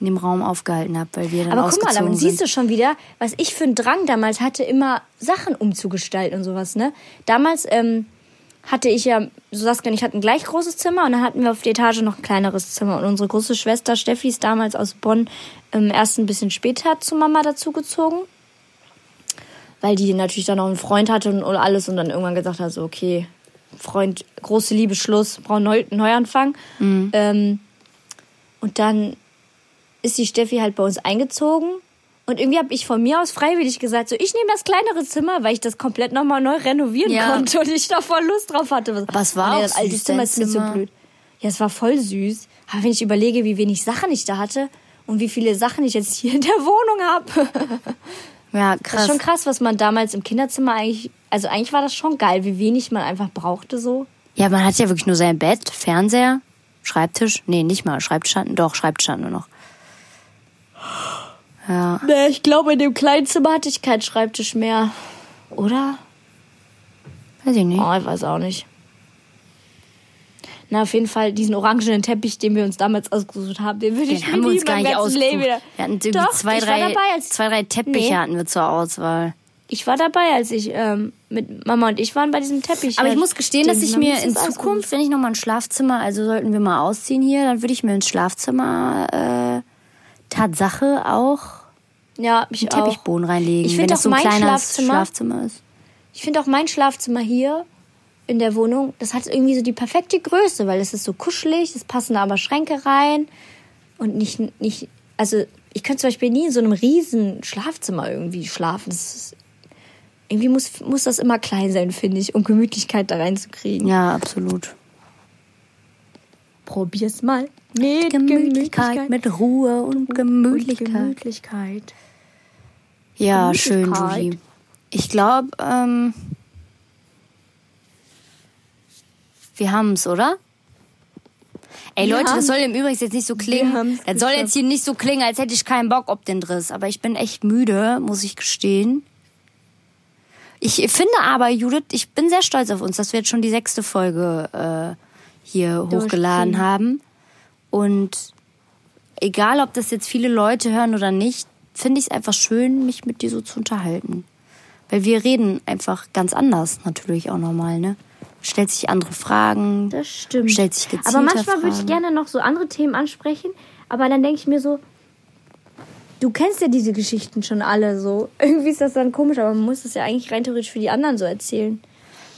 in dem Raum aufgehalten habe, weil wir dann Aber guck mal, damit sind. siehst du schon wieder, was ich für einen Drang damals hatte, immer Sachen umzugestalten und sowas, ne? Damals ähm, hatte ich ja, so Saskia und ich hatten ein gleich großes Zimmer und dann hatten wir auf der Etage noch ein kleineres Zimmer. Und unsere große Schwester Steffi ist damals aus Bonn ähm, erst ein bisschen später zu Mama dazugezogen. Weil die natürlich dann noch einen Freund hatte und alles und dann irgendwann gesagt hat, so, okay, Freund, große Liebe, Schluss, brauchen neu, Neuanfang. Ähm, und dann ist die Steffi halt bei uns eingezogen. Und irgendwie habe ich von mir aus freiwillig gesagt, so ich nehme das kleinere Zimmer, weil ich das komplett nochmal neu renovieren Ja. konnte und ich da voll Lust drauf hatte. Aber es war nee, auch das alte Zimmer ist mir Zimmer. blöd. Ja, es war voll süß. Aber wenn ich überlege, wie wenig Sachen ich da hatte und wie viele Sachen ich jetzt hier in der Wohnung habe. Ja, Das krass. ist schon krass, was man damals im Kinderzimmer eigentlich, also eigentlich war das schon geil, wie wenig man einfach brauchte so. Ja, man hat ja wirklich nur sein Bett, Fernseher, Schreibtisch. Nee, nicht mal Schreibtisch hatten, doch Schreibtisch hatten wir noch. Ja, Nee, ich glaube, in dem kleinen Zimmer hatte ich keinen Schreibtisch mehr. Oder? weiß ich nicht. Oh, ich weiß auch nicht. Na, auf jeden Fall diesen orangenen Teppich, den wir uns damals ausgesucht haben, den würde ich haben wir uns gar nicht ausgesucht. Wir hatten irgendwie Doch, zwei, ich drei, dabei, als zwei, drei Teppiche Nee. hatten wir zur Auswahl. ich war dabei, als ich ähm, mit Mama und ich waren bei diesem Teppich. Aber ich muss gestehen, Den dass ich mir in Zukunft, wenn ich nochmal ein Schlafzimmer, also sollten wir mal ausziehen hier, dann würde ich mir ins Schlafzimmer äh, Tatsache auch. Ja, ich einen auch. Teppichboden reinlegen, Ich wenn das auch so ein mein kleines Schlafzimmer- Schlafzimmer ist. Ich finde auch mein Schlafzimmer hier in der Wohnung, das hat irgendwie so die perfekte Größe, weil es ist so kuschelig, es passen da aber Schränke rein und nicht, nicht, also ich könnte zum Beispiel nie in so einem riesen Schlafzimmer irgendwie schlafen. Ist, irgendwie muss, muss das immer klein sein, finde ich, um Gemütlichkeit da reinzukriegen. Ja, absolut. Probier's mal. Mit Gemütlichkeit, mit Ruhe und und Gemütlichkeit. Gemütlichkeit. Ja, schön, Gemütlichkeit. Julie. Ich glaube, ähm, wir haben's, oder? Ey Wir Leute, das soll im Übrigen jetzt nicht so klingen. Das soll jetzt hier nicht so klingen, als hätte ich keinen Bock ob den Driss. Aber ich bin echt müde, muss ich gestehen. Ich finde aber, Judith, ich bin sehr stolz auf uns, dass wir jetzt schon die sechste Folge äh, hier hochgeladen haben. Und egal, ob das jetzt viele Leute hören oder nicht, finde ich es einfach schön, mich mit dir so zu unterhalten. Weil wir reden einfach ganz anders natürlich auch nochmal, ne? Stellt sich andere Fragen. Das stimmt. Stellt sich gezielter aber manchmal würde ich gerne noch so andere Themen ansprechen, aber dann denke ich mir so, du kennst ja diese Geschichten schon alle so. Irgendwie ist das dann komisch, aber man muss das ja eigentlich rein theoretisch für die anderen so erzählen.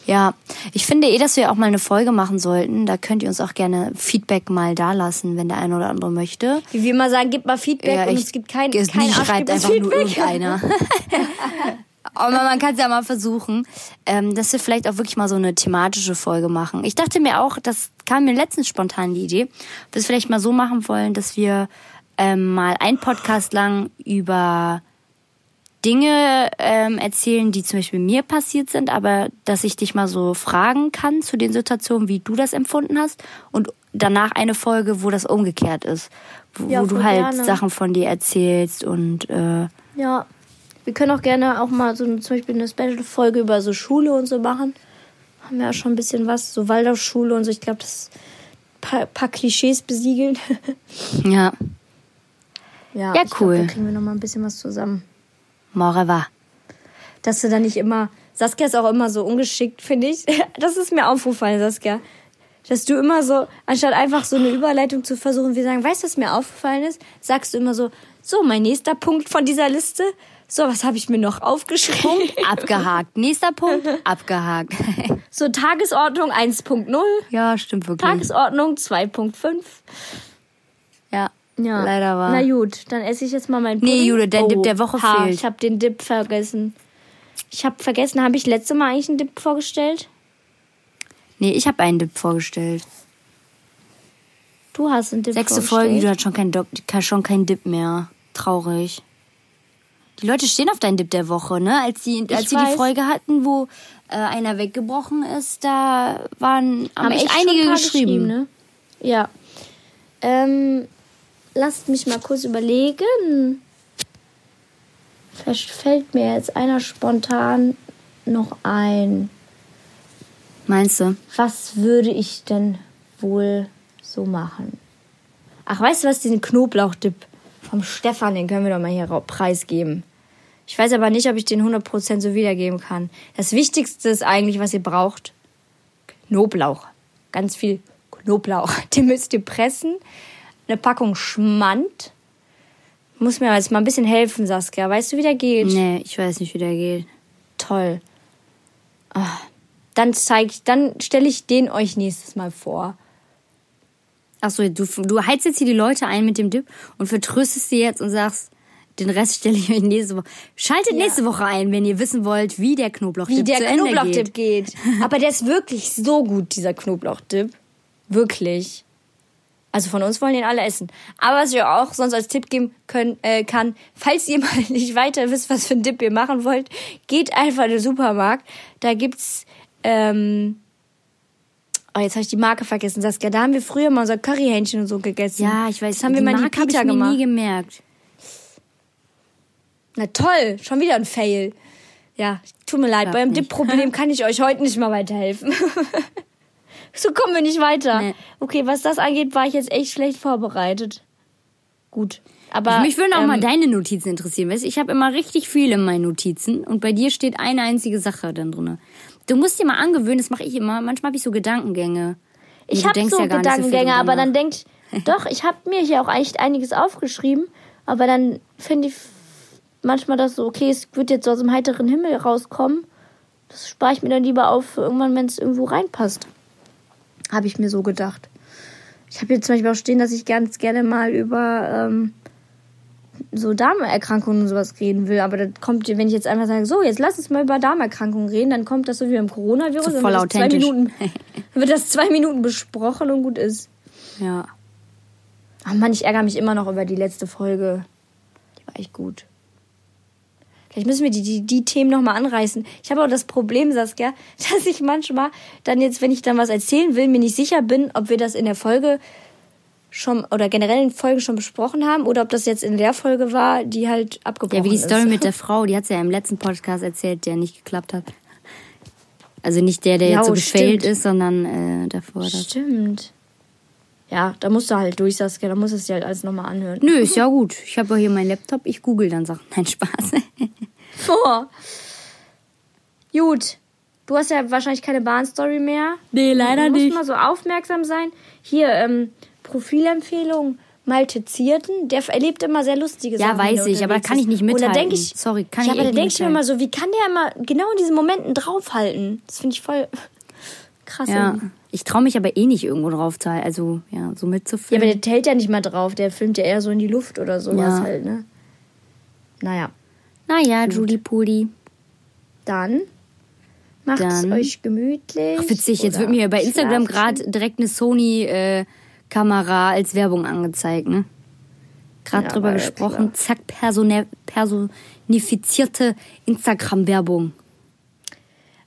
Ja, ich finde eh, dass wir auch mal eine Folge machen sollten. Da könnt ihr uns auch gerne Feedback mal dalassen, wenn der eine oder andere möchte. Wie wir immer sagen, gib mal Feedback und ich- es gibt kein, es kein schreibt einfach nur Feedback. irgendeiner. Aber man kann es ja mal versuchen, ähm, dass wir vielleicht auch wirklich mal so eine thematische Folge machen. Ich dachte mir auch, das kam mir letztens spontan die Idee, dass wir es vielleicht mal so machen wollen, dass wir ähm, mal einen Podcast lang über Dinge ähm, erzählen, die zum Beispiel mir passiert sind, aber dass ich dich mal so fragen kann zu den Situationen, wie du das empfunden hast und danach eine Folge, wo das umgekehrt ist, wo, Ja, wo du halt gerne. Sachen von dir erzählst und äh, Ja. Wir können auch gerne auch mal so zum Beispiel eine Special-Folge über so Schule und so machen. Haben wir ja schon ein bisschen was, so Waldorfschule und so. Ich glaube, das paar, paar Klischees besiegeln. ja, ja, Ja, ich glaub, cool. da kriegen wir noch mal ein bisschen was zusammen. Moreva. dass du dann nicht immer. Saskia ist auch immer so ungeschickt, finde ich. Das ist mir aufgefallen, Saskia. Dass du immer so, anstatt einfach so eine Überleitung zu versuchen, wir sagen, weißt du, was mir aufgefallen ist? Sagst du immer so, so, mein nächster Punkt von dieser Liste. So, was habe ich mir noch aufgeschrieben? Abgehakt. Nächster Punkt, abgehakt. So, Tagesordnung 1.0, ja, stimmt wirklich. Tagesordnung 2.5. ja, leider war. Na gut, dann esse ich jetzt mal meinen Nee, Pudding. Jude, der Dip der Woche ha, fehlt. Ich habe den Dip vergessen. Ich habe vergessen, habe ich letzte Mal eigentlich einen Dip vorgestellt? Nee, ich habe einen Dip vorgestellt. Du hast einen Dip Sechste vorgestellt. Folge, du hast schon keinen Dop- schon keinen Dip mehr. Traurig. Die Leute stehen auf deinen Dip der Woche, ne? Als die, als sie die. Folge hatten, wo äh, einer weggebrochen ist, da waren haben echt einige ein paar geschrieben. ne? Ja. Ähm, lasst mich mal kurz überlegen. Vielleicht fällt mir jetzt einer spontan noch ein. Meinst du? Was würde ich denn wohl so machen? Ach, weißt du was, diesen Knoblauchdip vom Stefan, den können wir doch mal hier preisgeben. Ich weiß aber nicht, ob ich den 100% so wiedergeben kann. Das Wichtigste ist eigentlich, was ihr braucht. Knoblauch. Ganz viel Knoblauch. Den müsst ihr pressen. Eine Packung Schmand. Muss mir jetzt mal ein bisschen helfen, Saskia. Weißt du, wie der geht? Nee, ich weiß nicht, wie der geht. Toll. Ah, Dann zeig ich, dann stelle ich den euch nächstes Mal vor. Achso, du, du heizt jetzt hier die Leute ein mit dem Dip und vertröstest sie jetzt und sagst, den Rest stelle ich euch nächste Woche. Schaltet Ja. nächste Woche ein, wenn ihr wissen wollt, wie der Knoblauchdip Wie der Knoblauchdip geht. geht. Aber der ist wirklich so gut, dieser Knoblauchdip. Wirklich. Also von uns wollen den alle essen. Aber was ich auch sonst als Tipp geben können, äh, kann, falls ihr mal nicht weiter wisst, was für einen Dip ihr machen wollt, geht einfach in den Supermarkt. Da gibt's, ähm, oh, jetzt habe ich die Marke vergessen, Saskia. Da haben wir früher mal unser Curryhähnchen und so gegessen. Ja, ich weiß, Das haben wir die mal in die Marke hab Pita ich mir gemacht. nie gemerkt. Na toll, schon wieder ein Fail. Ja, tut mir leid, beim. Dip-Problem kann ich euch heute nicht mal weiterhelfen. so kommen wir nicht weiter. Nee. Okay, was das angeht, war ich jetzt echt schlecht vorbereitet. Gut. Aber Mich würden auch ähm, mal deine Notizen interessieren. Weißt, ich habe immer richtig viel in meinen Notizen und bei dir steht eine einzige Sache dann drin. Du musst dir mal angewöhnen, das mache ich immer. Manchmal habe ich so Gedankengänge. Ich habe so ja so Gedankengänge, drüber aber dann denkt, doch, ich habe mir hier auch echt einiges aufgeschrieben, aber dann finde ich manchmal das so, okay, es wird jetzt so aus dem heiteren Himmel rauskommen. Das spare ich mir dann lieber auf für irgendwann, wenn es irgendwo reinpasst. Habe ich mir so gedacht. Ich habe hier zum Beispiel auch stehen, dass ich ganz gerne mal über ähm, so Darmerkrankungen und sowas reden will. Aber das kommt, wenn ich jetzt einfach sage, so, jetzt lass uns mal über Darmerkrankungen reden, dann kommt das so wie beim Coronavirus. So voll wird das zwei authentisch. Minuten, wird das zwei Minuten besprochen und gut ist. Ja. Ach Mann, ich ärgere mich immer noch über die letzte Folge. Die war echt gut. Vielleicht müssen wir die, die, die Themen nochmal anreißen. Ich habe auch das Problem, Saskia, dass ich manchmal dann jetzt, wenn ich dann was erzählen will, mir nicht sicher bin, ob wir das in der Folge schon oder generell in Folgen schon besprochen haben oder ob das jetzt in der Folge war, die halt abgebrochen Ja, wie die ist. Story mit der Frau, die hat ja im letzten Podcast erzählt, der nicht geklappt hat. Also nicht der, der Ja, jetzt so oh, gefailt ist, sondern äh, davor. Das. Stimmt. Ja, da musst du halt durch, Saskia, da musst du es dir halt alles nochmal anhören. Nö, ist ja gut. Ich habe ja hier meinen Laptop, ich google dann Sachen. Nein, Spaß. vor. Gut. Du hast ja wahrscheinlich keine Bahnstory mehr. Nee, leider du musst nicht. mal so aufmerksam sein. Hier, ähm, Profilempfehlung. Malte Zierten, der erlebt immer sehr lustige Ja, Sachen. wenn weiß ich, aber da kann ich nicht Und da mithalten. denk ich, Sorry, kann ja, ich aber da denke nicht ich mir immer so, wie kann der immer genau in diesen Momenten draufhalten? Das finde ich voll krass. Ja, irgendwie. Ich traue mich aber eh nicht irgendwo drauf zu halten. Also, ja, so Ja, mitzufilmen. aber der hält ja nicht mal drauf. Der filmt ja eher so in die Luft oder sowas Ja. halt, ne? Naja, naja, Judy Pudi. dann macht's Dann- euch gemütlich. Ach, witzig, jetzt wird mir bei Instagram gerade direkt eine Sony-Kamera als Werbung angezeigt, ne? Gerade Ja, drüber ja gesprochen. Zack, persone personifizierte Instagram-Werbung.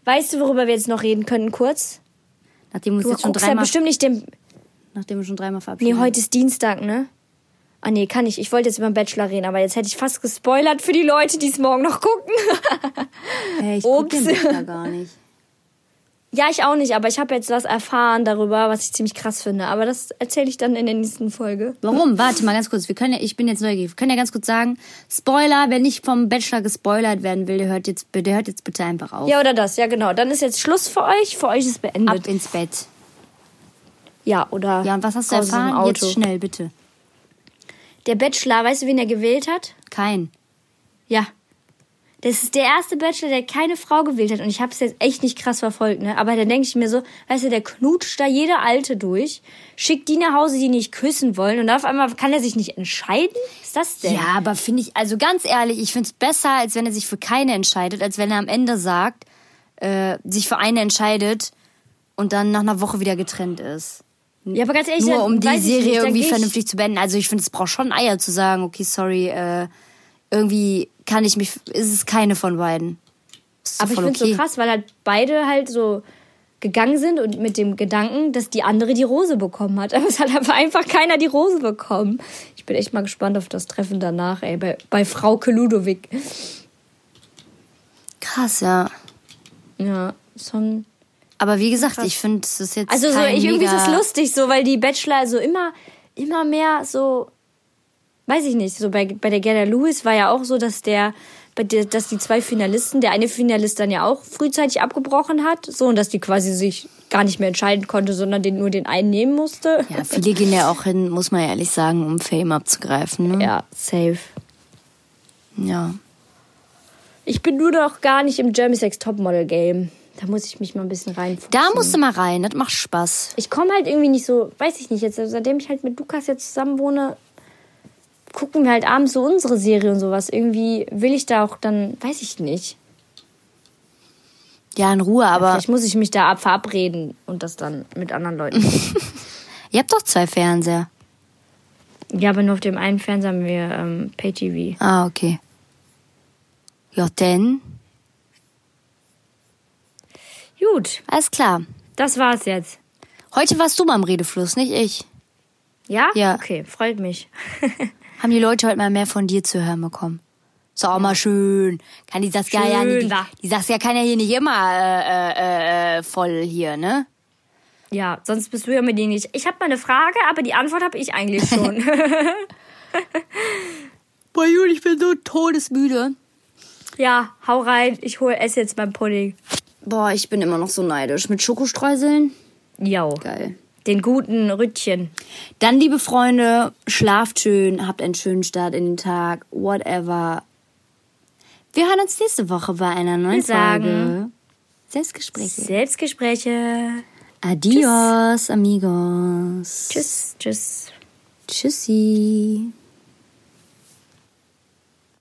Weißt du, worüber wir jetzt noch reden können, kurz? Nachdem wir uns Du jetzt schon guckst ja dreimal, bestimmt nicht den. nachdem wir schon dreimal verabschiedet Nee, heute ist Dienstag, ne? Ah, nee, kann ich. Ich wollte jetzt über den Bachelor reden, aber jetzt hätte ich fast gespoilert für die Leute, die es morgen noch gucken. Hey, ich guck Ups. den Bachelor gar nicht. Ja, ich auch nicht, aber ich habe jetzt was erfahren darüber, was ich ziemlich krass finde. Aber das erzähle ich dann in der nächsten Folge. Warum? Warte mal ganz kurz. Wir können ja, ich bin jetzt neugierig. Wir können ja ganz kurz sagen, Spoiler, wer nicht vom Bachelor gespoilert werden will, der hört jetzt, der hört jetzt bitte einfach auf. Ja, oder das, ja, genau. Dann ist jetzt Schluss für euch. Für euch ist beendet. Ab ins Bett. Ja, oder. Ja, und was hast du erfahren? Auto. Jetzt schnell, bitte. Der Bachelor, weißt du, wen er gewählt hat? Kein. Ja. Das ist der erste Bachelor, der keine Frau gewählt hat. Und ich habe es jetzt echt nicht krass verfolgt, ne? Aber dann denke ich mir so, weißt du, der knutscht da jede Alte durch, schickt die nach Hause, die nicht küssen wollen. Und auf einmal kann er sich nicht entscheiden? Was ist das denn? Ja, aber finde ich, also ganz ehrlich, ich finde es besser, als wenn er sich für keine entscheidet, als wenn er am Ende sagt, äh, sich für eine entscheidet und dann nach einer Woche wieder getrennt ist. Ja, aber ganz ehrlich, Nur um die Serie nicht, irgendwie vernünftig zu beenden. Also ich finde, es braucht schon Eier zu sagen, okay, sorry, äh, irgendwie kann ich mich, ist es keine von beiden. Ist Aber ich finde es okay. so krass, weil halt beide halt so gegangen sind und mit dem Gedanken, dass die andere die Rose bekommen hat. Aber es hat aber einfach keiner die Rose bekommen. Ich bin echt mal gespannt auf das Treffen danach, ey, bei, bei Frauke Ludovic. Krass, ja. Ja, schon. Aber wie gesagt, ich finde, es ist jetzt Also so, ich, irgendwie ist es lustig, so, weil die Bachelor so immer, immer mehr so, weiß ich nicht, so bei, bei der Gerda Lewis war ja auch so, dass der, dass die zwei Finalisten, der eine Finalist dann ja auch frühzeitig abgebrochen hat, so, und dass die quasi sich gar nicht mehr entscheiden konnte, sondern den, nur den einen nehmen musste. Ja, viele gehen ja auch hin, muss man ehrlich sagen, um Fame abzugreifen. Ne? Ja, safe. ja. Ich bin nur noch gar nicht im Jeremy Sex Topmodel Game. Da muss ich mich mal ein bisschen reinfuchsen. Da musst du mal rein, das macht Spaß. Ich komme halt irgendwie nicht so, weiß ich nicht, jetzt, seitdem ich halt mit Lukas jetzt zusammen wohne, gucken wir halt abends so unsere Serie und sowas. Irgendwie will ich da auch dann, weiß ich nicht. Ja, in Ruhe, aber Vielleicht muss ich mich da ab verabreden und das dann mit anderen Leuten. ihr habt doch zwei Fernseher. ja, aber nur auf dem einen Fernseher haben wir ähm, Pay-TV. Ah, okay. Ja, denn, Gut, alles klar. das war's jetzt. Heute warst du mal im Redefluss, nicht ich. Ja? Ja. Okay, freut mich. Haben die Leute heute mal mehr von dir zu hören bekommen. Ist auch mal schön. Kann die Saskia ja Schön, nicht, wa? die, die Saskia kann ja hier nicht immer äh, äh, äh, voll hier, ne? Ja, sonst bist du ja mit denen nicht. Ich habe mal eine Frage, aber die Antwort habe ich eigentlich schon. Boah, Juli, ich bin so todesmüde. ja, hau rein. Ich hole esse jetzt beim Pudding. Boah, ich bin immer noch so neidisch. Mit Schokostreuseln? Jo. Geil. Den guten Rüttchen. Dann, liebe Freunde, schlaft schön, habt einen schönen Start in den Tag, whatever. Wir hören uns nächste Woche bei einer neuen Wir sagen- Folge. Selbstgespräche. Selbstgespräche. Adios, amigos. Tschüss, tschüss. Tschüssi.